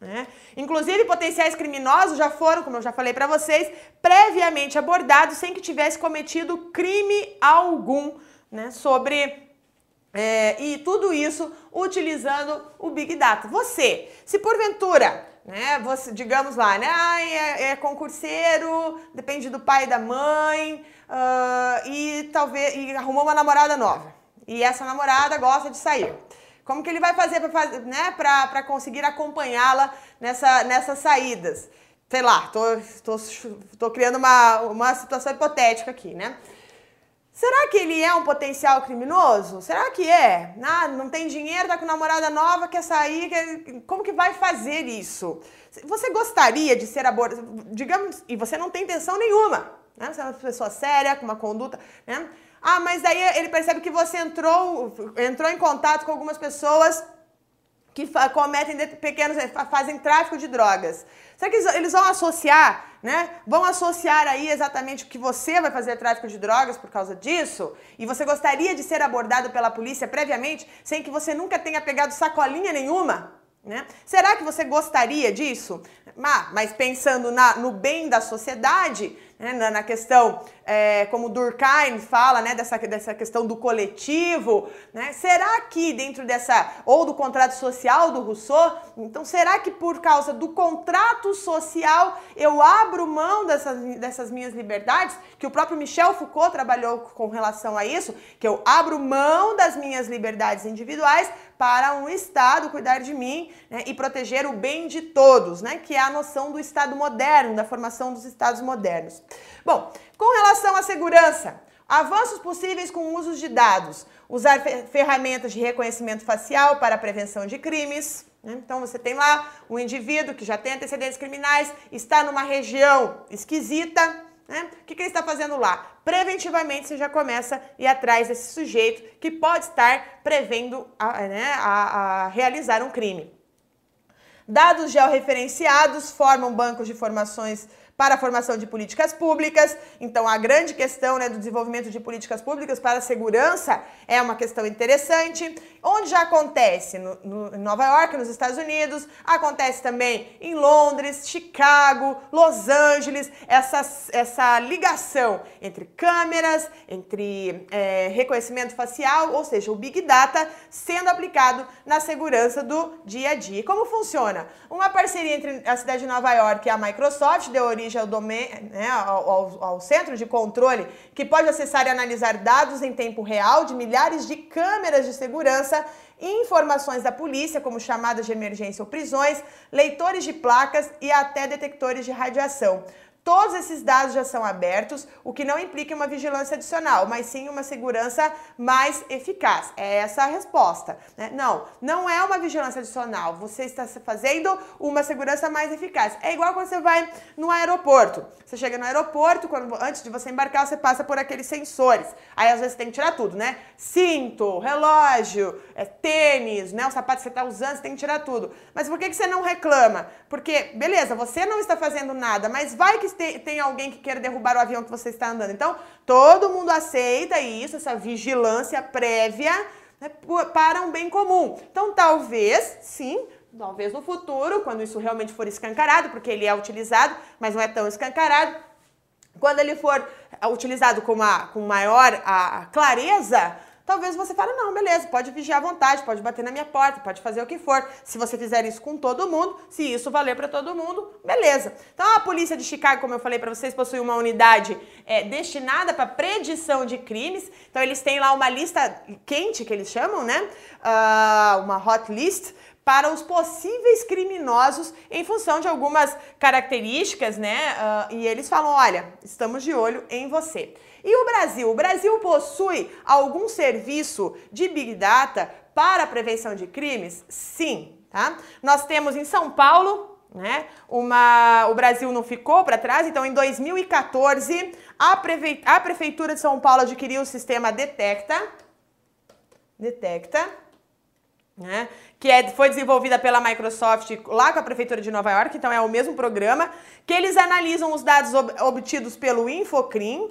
Né? Inclusive, potenciais criminosos já foram, como eu já falei para vocês, previamente abordados sem que tivesse cometido crime algum né? sobre é, e tudo isso utilizando o Big Data. Você, se porventura, né, você, digamos lá, né, ah, é, é, concurseiro, depende do pai e da mãe, uh, e talvez e arrumou uma namorada nova. E essa namorada gosta de sair. Como que ele vai fazer para né, conseguir acompanhá-la nessa, nessas saídas? Sei lá, tô, tô, tô criando uma, uma situação hipotética aqui, né? Será que ele é um potencial criminoso? Será que é? Ah, não tem dinheiro, tá com namorada nova, quer sair, quer... como que vai fazer isso? Você gostaria de ser abordado, digamos, e você não tem intenção nenhuma, né? Você é uma pessoa séria, com uma conduta, né? Ah, mas daí ele percebe que você entrou, entrou em contato com algumas pessoas que cometem pequenos, fazem tráfico de drogas. Será que eles vão associar, né? Vão associar aí exatamente que você vai fazer tráfico de drogas por causa disso? E você gostaria de ser abordado pela polícia previamente, sem que você nunca tenha pegado sacolinha nenhuma? Né? Será que você gostaria disso? Mas pensando na, no bem da sociedade, né, na, questão, é, como Durkheim fala, né, dessa, dessa questão do coletivo, né, será que dentro dessa, ou do contrato social do Rousseau, então será que por causa do contrato social eu abro mão dessas, dessas minhas liberdades, que o próprio Michel Foucault trabalhou com relação a isso, que eu abro mão das minhas liberdades individuais para um Estado cuidar de mim né, e proteger o bem de todos, né, que é a noção do Estado moderno, da formação dos Estados modernos. Bom, com relação à segurança, avanços possíveis com usos de dados, usar ferramentas de reconhecimento facial para a prevenção de crimes. Né? Então você tem lá um indivíduo que já tem antecedentes criminais, está numa região esquisita. Né? O que, que ele está fazendo lá? Preventivamente você já começa a ir atrás desse sujeito que pode estar prevendo a, né, a, a realizar um crime. Dados georreferenciados formam bancos de informações para a formação de políticas públicas. Então, a grande questão né, do desenvolvimento de políticas públicas para a segurança é uma questão interessante. Onde já acontece? No, no, em Nova York, nos Estados Unidos, acontece também em Londres, Chicago, Los Angeles, essa, essa ligação entre câmeras, entre é, reconhecimento facial, ou seja, o Big Data sendo aplicado na segurança do dia a dia. E como funciona? Uma parceria entre a cidade de Nova York e a Microsoft deu origem ao, né, ao, ao, ao centro de controle, que pode acessar e analisar dados em tempo real de milhares de câmeras de segurança informações da polícia, como chamadas de emergência ou prisões, leitores de placas e até detectores de radiação. Todos esses dados já são abertos, o que não implica uma vigilância adicional, mas sim uma segurança mais eficaz. É essa a resposta. Né? Não, não é uma vigilância adicional. Você está fazendo uma segurança mais eficaz. É igual quando você vai no aeroporto. Você chega no aeroporto, quando, antes de você embarcar, você passa por aqueles sensores. Aí às vezes tem que tirar tudo, né? Cinto, relógio, é, tênis, né? O sapato que você está usando, você tem que tirar tudo. Mas por que, que você não reclama? Porque, beleza, você não está fazendo nada, mas vai que tem, alguém que queira derrubar o avião que você está andando. Então, todo mundo aceita isso, essa vigilância prévia né, para um bem comum. Então, talvez, sim, talvez no futuro, quando isso realmente for escancarado, porque ele é utilizado, mas não é tão escancarado, quando ele for utilizado com, uma, com maior a clareza, talvez você fale, não, beleza, pode vigiar à vontade, pode bater na minha porta, pode fazer o que for. Se você fizer isso com todo mundo, se isso valer para todo mundo, beleza. Então a polícia de Chicago, como eu falei para vocês, possui uma unidade é, destinada para predição de crimes. Então eles têm lá uma lista quente, que eles chamam, né? Uh, uma hot list para os possíveis criminosos em função de algumas características, né? Uh, e eles falam: olha, estamos de olho em você. E o Brasil? O Brasil possui algum serviço de Big Data para a prevenção de crimes? Sim, tá? Nós temos em São Paulo, né, uma, o Brasil não ficou para trás, então em 2014 a, Prefe, a Prefeitura de São Paulo adquiriu o sistema Detecta, Detecta, né? Que é, foi desenvolvida pela Microsoft lá com a Prefeitura de Nova York, então é o mesmo programa, que eles analisam os dados ob obtidos pelo Infocrim,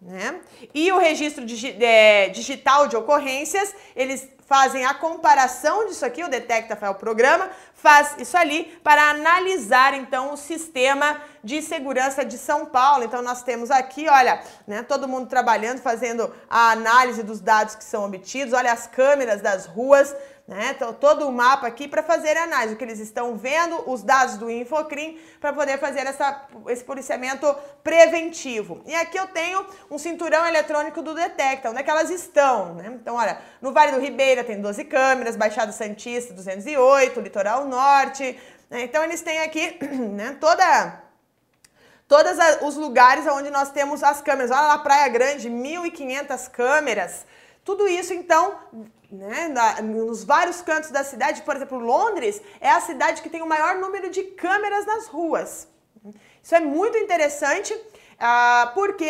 né? E o registro digi é, digital de ocorrências, eles fazem a comparação disso aqui, o Detecta é o programa, faz isso ali para analisar então o sistema de segurança de São Paulo. Então nós temos aqui, olha, né, todo mundo trabalhando, fazendo a análise dos dados que são obtidos, olha as câmeras das ruas, né? Então, todo o mapa aqui para fazer análise, o que eles estão vendo, os dados do Infocrim, para poder fazer essa, esse policiamento preventivo. E aqui eu tenho um cinturão eletrônico do Detecta, onde é que elas estão, né? Então, olha, no Vale do Ribeira tem 12 câmeras, Baixada Santista 208, Litoral Norte, né? Então, eles têm aqui, <clears throat> né, toda todos os lugares onde nós temos as câmeras. Olha lá, Praia Grande, 1.500 câmeras. Tudo isso, então, né, na, nos vários cantos da cidade, por exemplo, Londres é a cidade que tem o maior número de câmeras nas ruas. Isso é muito interessante, uh, porque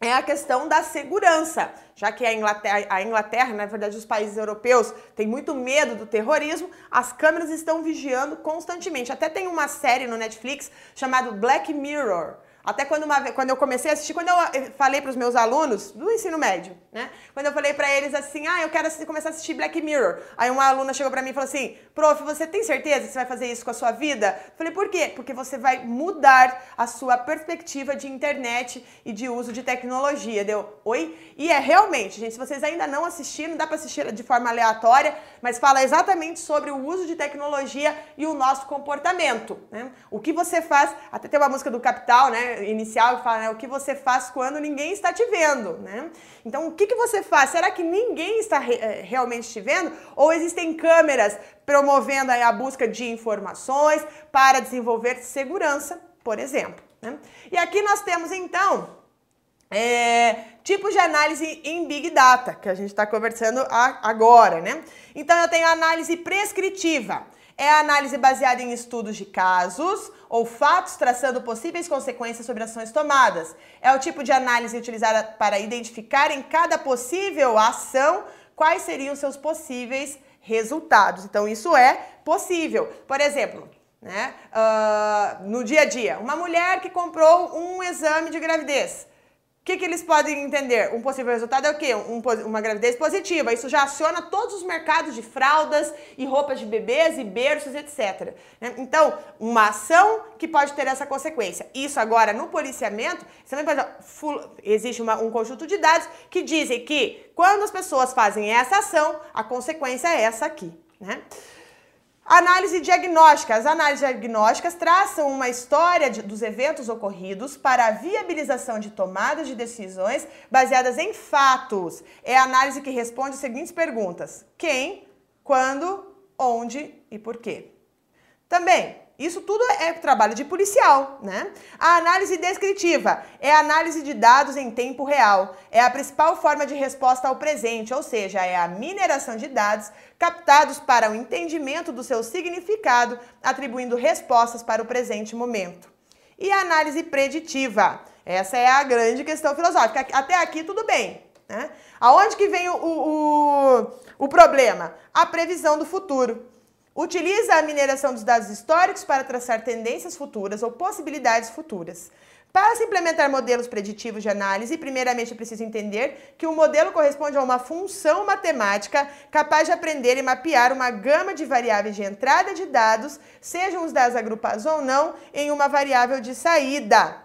é a questão da segurança, já que a Inglaterra, a Inglaterra, na verdade, os países europeus têm muito medo do terrorismo, as câmeras estão vigiando constantemente. Até tem uma série no Netflix chamada Black Mirror, até quando, uma, quando eu comecei a assistir, quando eu falei para os meus alunos do ensino médio, né? Quando eu falei para eles assim, ah, eu quero assistir, começar a assistir Black Mirror. Aí uma aluna chegou para mim e falou assim, prof, você tem certeza que você vai fazer isso com a sua vida? Eu falei, por quê? Porque você vai mudar a sua perspectiva de internet e de uso de tecnologia. Deu, oi? E é realmente, gente, se vocês ainda não assistiram, dá para assistir de forma aleatória, mas fala exatamente sobre o uso de tecnologia e o nosso comportamento, né? O que você faz, até tem uma música do Capital, né? Inicial que fala né, o que você faz quando ninguém está te vendo, né? Então, o que, que você faz? Será que ninguém está re eh, realmente te vendo? Ou existem câmeras promovendo a busca de informações para desenvolver segurança, por exemplo? Né? E aqui nós temos, então, é, tipos de análise em Big Data, que a gente está conversando agora, né? Então, eu tenho a análise prescritiva. É a análise baseada em estudos de casos ou fatos traçando possíveis consequências sobre ações tomadas. É o tipo de análise utilizada para identificar em cada possível ação quais seriam seus possíveis resultados. Então, isso é possível. Por exemplo, né, uh, no dia a dia, uma mulher que comprou um exame de gravidez. O que, que, eles podem entender? Um possível resultado é o quê? Um, uma gravidez positiva. Isso já aciona todos os mercados de fraldas e roupas de bebês e berços, etc. Né? Então, uma ação que pode ter essa consequência. Isso agora, no policiamento, você também pode, existe uma, um conjunto de dados que dizem que quando as pessoas fazem essa ação, a consequência é essa aqui. Né? Análise diagnóstica. As análises diagnósticas traçam uma história de, dos eventos ocorridos para a viabilização de tomadas de decisões baseadas em fatos. É a análise que responde as seguintes perguntas: quem, quando, onde e por quê. Também, isso tudo é trabalho de policial, né? A análise descritiva é a análise de dados em tempo real. É a principal forma de resposta ao presente, ou seja, é a mineração de dados captados para o entendimento do seu significado, atribuindo respostas para o presente momento. E a análise preditiva. Essa é a grande questão filosófica. Até aqui tudo bem. Né? Aonde que vem o, o, o problema? A previsão do futuro. Utiliza a mineração dos dados históricos para traçar tendências futuras ou possibilidades futuras. Para se implementar modelos preditivos de análise, primeiramente é preciso entender que o modelo corresponde a uma função matemática capaz de aprender e mapear uma gama de variáveis de entrada de dados, sejam os dados agrupados ou não, em uma variável de saída.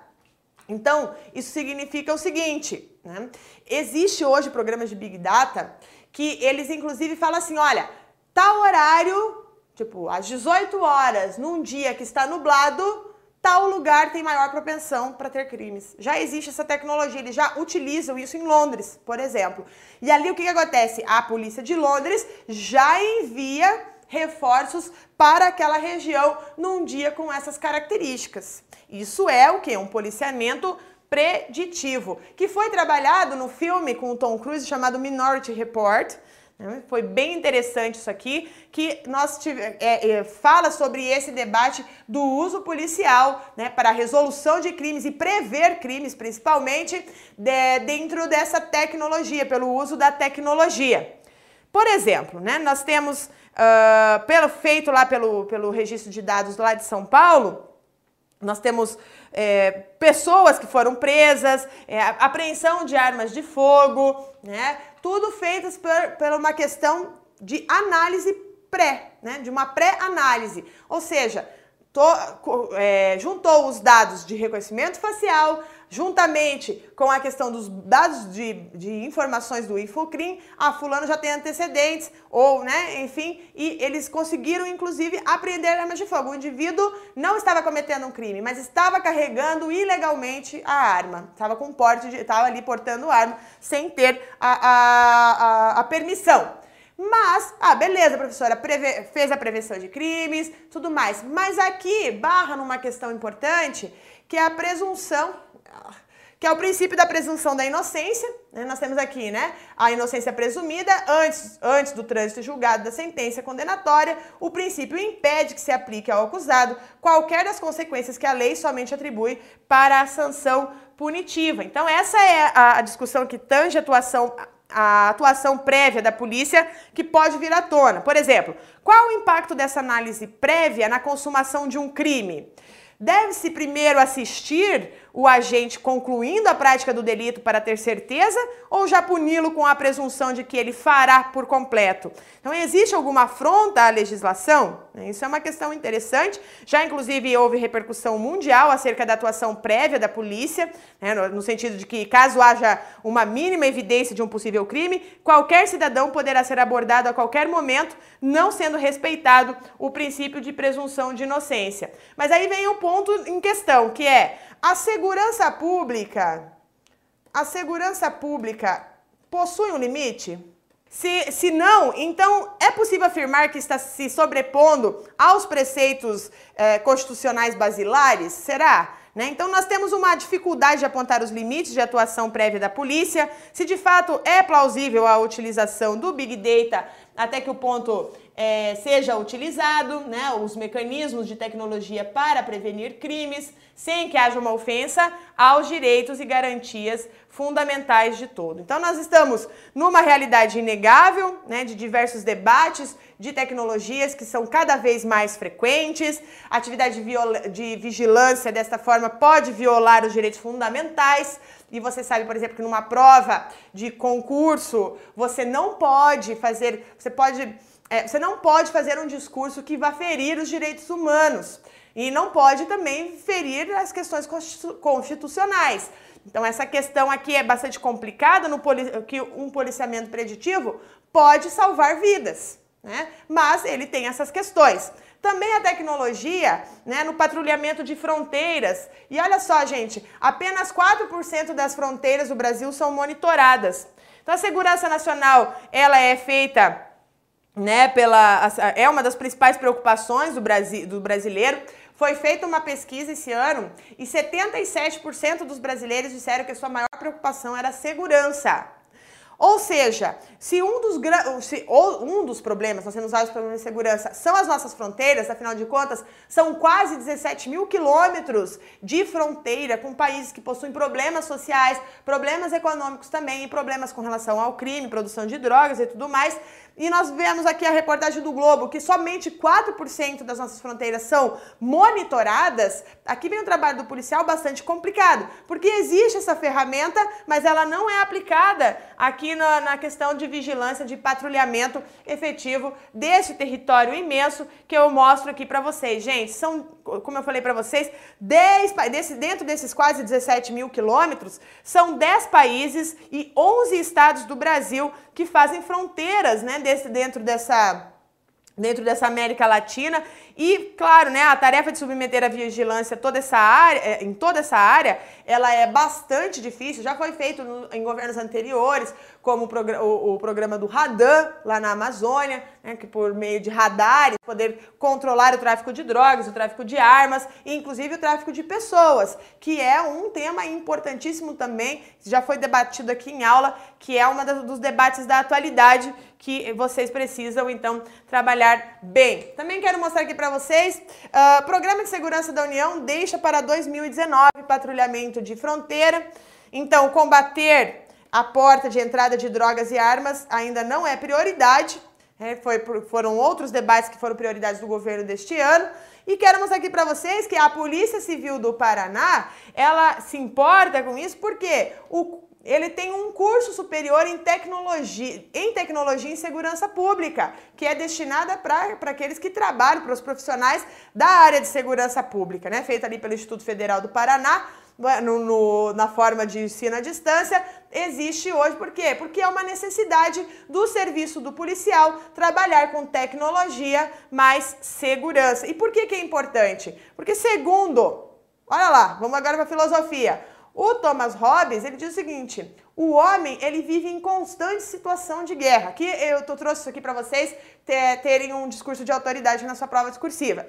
Então, isso significa o seguinte: né? existe hoje programas de Big Data que eles inclusive falam assim: olha, tal horário Tipo, às 18 horas, num dia que está nublado, tal lugar tem maior propensão para ter crimes. Já existe essa tecnologia, eles já utilizam isso em Londres, por exemplo. E ali o que, que acontece? A polícia de Londres já envia reforços para aquela região num dia com essas características. Isso é o que? Um policiamento preditivo, que foi trabalhado no filme com o Tom Cruise chamado Minority Report? Foi bem interessante isso aqui, que nós tive, é, é, fala sobre esse debate do uso policial né, para a resolução de crimes e prever crimes, principalmente de, dentro dessa tecnologia, pelo uso da tecnologia. Por exemplo, né, nós temos, uh, pelo, feito lá pelo, pelo registro de dados lá de São Paulo, nós temos é, pessoas que foram presas, é, apreensão de armas de fogo, né? Tudo feitas por, por uma questão de análise pré, né? De uma pré-análise. Ou seja, to, é, juntou os dados de reconhecimento facial, juntamente com a questão dos dados de, de informações do Infocrim, a fulano já tem antecedentes, ou, né, enfim, e eles conseguiram, inclusive, apreender armas de fogo. O indivíduo não estava cometendo um crime, mas estava carregando ilegalmente a arma, estava com porte, estava ali portando arma, sem ter a, a, a, a permissão. Mas, ah, beleza, professora, preve, fez a prevenção de crimes, tudo mais. Mas aqui barra numa questão importante, que é a presunção, que é o princípio da presunção da inocência. Né? Nós temos aqui, né, a inocência presumida antes, antes do trânsito julgado da sentença condenatória. O princípio impede que se aplique ao acusado qualquer das consequências que a lei somente atribui para a sanção punitiva. Então, essa é a, discussão que tange a atuação a atuação prévia da polícia que pode vir à tona. Por exemplo, qual o impacto dessa análise prévia na consumação de um crime? Deve-se primeiro assistir o agente concluindo a prática do delito para ter certeza ou já puni-lo com a presunção de que ele fará por completo? Então, existe alguma afronta à legislação? Isso é uma questão interessante. Já, inclusive, houve repercussão mundial acerca da atuação prévia da polícia, né, no sentido de que, caso haja uma mínima evidência de um possível crime, qualquer cidadão poderá ser abordado a qualquer momento, não sendo respeitado o princípio de presunção de inocência. Mas aí vem um ponto em questão, que é a segurança pública, a segurança pública possui um limite? Se, se não, então é possível afirmar que está se sobrepondo aos preceitos eh, constitucionais basilares? Será? Né? Então, nós temos uma dificuldade de apontar os limites de atuação prévia da polícia, se de fato é plausível a utilização do Big Data até que o ponto é, seja utilizado, né, os mecanismos de tecnologia para prevenir crimes, sem que haja uma ofensa aos direitos e garantias fundamentais de todo. Então, nós estamos numa realidade inegável, né, de diversos debates de tecnologias que são cada vez mais frequentes. Atividade de vigilância, desta forma, pode violar os direitos fundamentais. E você sabe, por exemplo, que numa prova de concurso, você não pode fazer, você pode, é, você não pode fazer um discurso que vá ferir os direitos humanos. E não pode também ferir as questões constitucionais. Então, essa questão aqui é bastante complicada, no que um policiamento preditivo pode salvar vidas, né? Mas ele tem essas questões. Também a tecnologia né, no patrulhamento de fronteiras. E olha só, gente, apenas 4% das fronteiras do Brasil são monitoradas. Então a segurança nacional, ela é feita né, pela é uma das principais preocupações do, Brasil, do brasileiro. Foi feita uma pesquisa esse ano e 77% dos brasileiros disseram que a sua maior preocupação era a segurança. Ou seja, se um dos, se, um dos problemas, nós temos vários problemas de segurança, são as nossas fronteiras, afinal de contas, são quase 17 mil quilômetros de fronteira com países que possuem problemas sociais, problemas econômicos também problemas com relação ao crime, produção de drogas e tudo mais. E nós vemos aqui a reportagem do Globo que somente 4% das nossas fronteiras são monitoradas. Aqui vem um trabalho do policial bastante complicado, porque existe essa ferramenta, mas ela não é aplicada aqui na, na questão de vigilância, de patrulhamento efetivo desse território imenso que eu mostro aqui para vocês. Gente, são, como eu falei para vocês, 10, desse, dentro desses quase 17 mil quilômetros, são 10 países e 11 estados do Brasil que fazem fronteiras né, desse, dentro dessa dentro dessa América Latina. E, claro, né, a tarefa de submeter a vigilância toda essa área, é, em toda essa área, ela é bastante difícil, já foi feito no, em governos anteriores, como o, progr o, o, programa do Radan, lá na Amazônia, né, que por meio de radares, poder controlar o tráfico de drogas, o tráfico de armas e, inclusive, o tráfico de pessoas, que é um tema importantíssimo também, já foi debatido aqui em aula, que é um dos debates da atualidade, que vocês precisam, então, trabalhar bem. Também quero mostrar aqui para vocês, uh, Programa de Segurança da União deixa para 2019 patrulhamento de fronteira. Então, combater a porta de entrada de drogas e armas ainda não é prioridade. É, foi, foram outros debates que foram prioridades do governo deste ano. E quero mostrar aqui para vocês que a Polícia Civil do Paraná, ela se importa com isso porque o, ele tem um curso superior em tecnologia, em tecnologia e segurança pública, que é destinada para aqueles que trabalham, para os profissionais da área de segurança pública, né? Feita ali pelo Instituto Federal do Paraná, no, no, na forma de ensino à distância, existe hoje. Por quê? Porque é uma necessidade do serviço do policial trabalhar com tecnologia mais segurança. E por que, que é importante? Porque, segundo, olha lá, vamos agora para a filosofia. O Thomas Hobbes, ele diz o seguinte, o homem, ele vive em constante situação de guerra. Aqui eu tô, trouxe isso aqui para vocês terem um discurso de autoridade na sua prova discursiva.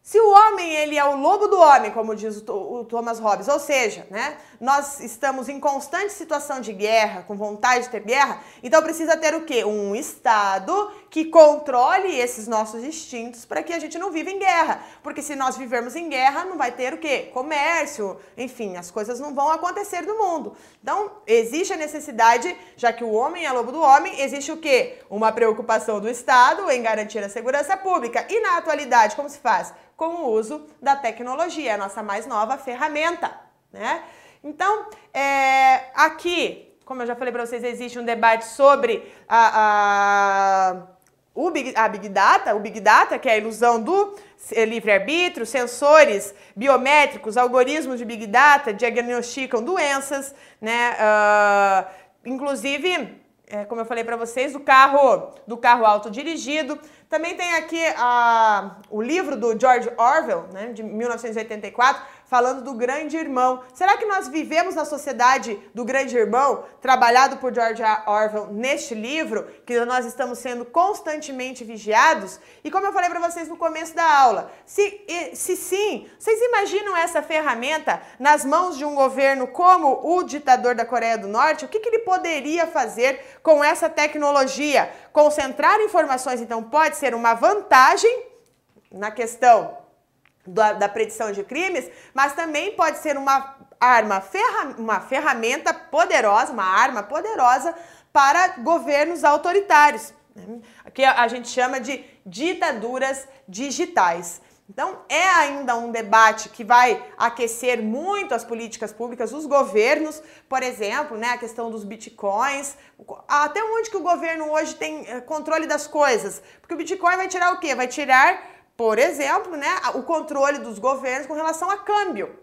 Se o homem ele é o lobo do homem, como diz o, Thomas Hobbes, ou seja, né, nós estamos em constante situação de guerra, com vontade de ter guerra, então precisa ter o quê? Um Estado que controle esses nossos instintos para que a gente não viva em guerra. Porque se nós vivermos em guerra, não vai ter o quê? Comércio, enfim, as coisas não vão acontecer no mundo. Então, existe a necessidade, já que o homem é lobo do homem, existe o quê? Uma preocupação do Estado em garantir a segurança pública. E na atualidade, como se faz? Com o uso da tecnologia, a nossa mais nova ferramenta, né? Então, é, aqui, como eu já falei para vocês, existe um debate sobre a, a o Big, a Big Data, o Big Data, que é a ilusão do livre-arbítrio, sensores biométricos, algoritmos de Big Data diagnosticam doenças, né? Uh, inclusive, é, como eu falei para vocês, do carro, do carro autodirigido. Também tem aqui uh, o livro do George Orwell, né, de 1984, falando do grande irmão. Será que nós vivemos na sociedade do grande irmão, trabalhado por George Orwell neste livro, que nós estamos sendo constantemente vigiados? E como eu falei para vocês no começo da aula, se, se sim, vocês imaginam essa ferramenta nas mãos de um governo como o ditador da Coreia do Norte? O que, que ele poderia fazer com essa tecnologia? Concentrar informações, então, pode ser uma vantagem na questão da, da predição de crimes, mas também pode ser uma arma, ferra, uma ferramenta poderosa, uma arma poderosa para governos autoritários, né? que a gente chama de ditaduras digitais. Então, é ainda um debate que vai aquecer muito as políticas públicas, os governos, por exemplo, né, a questão dos bitcoins, até onde que o governo hoje tem eh, controle das coisas? Porque o bitcoin vai tirar o quê? Vai tirar por exemplo, né, o controle dos governos com relação a câmbio.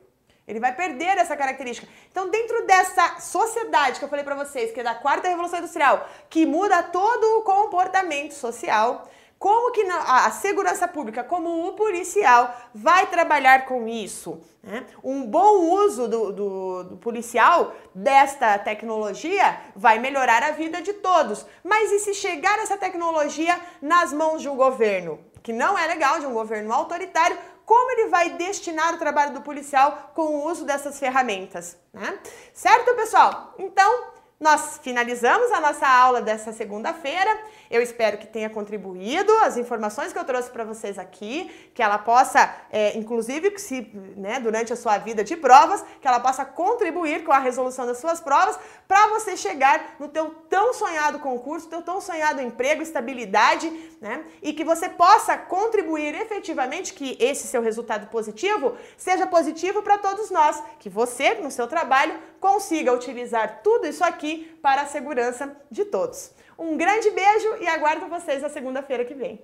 Ele vai perder essa característica. Então, dentro dessa sociedade que eu falei para vocês, que é da quarta revolução industrial, que muda todo o comportamento social, como que a segurança pública, como o policial, vai trabalhar com isso? Né? Um bom uso do, do, do, policial desta tecnologia vai melhorar a vida de todos. Mas e se chegar essa tecnologia nas mãos de um governo? Que não é legal de um governo autoritário, como ele vai destinar o trabalho do policial com o uso dessas ferramentas, né? Certo, pessoal? Então, nós finalizamos a nossa aula dessa segunda-feira. Eu espero que tenha contribuído. As informações que eu trouxe para vocês aqui, que ela possa, é, inclusive, se, né, durante a sua vida de provas, que ela possa contribuir com a resolução das suas provas para você chegar no teu tão sonhado concurso, teu tão sonhado emprego, estabilidade, né, e que você possa contribuir efetivamente que esse seu resultado positivo seja positivo para todos nós, que você no seu trabalho consiga utilizar tudo isso aqui para a segurança de todos. Um grande beijo e aguardo vocês na segunda-feira que vem.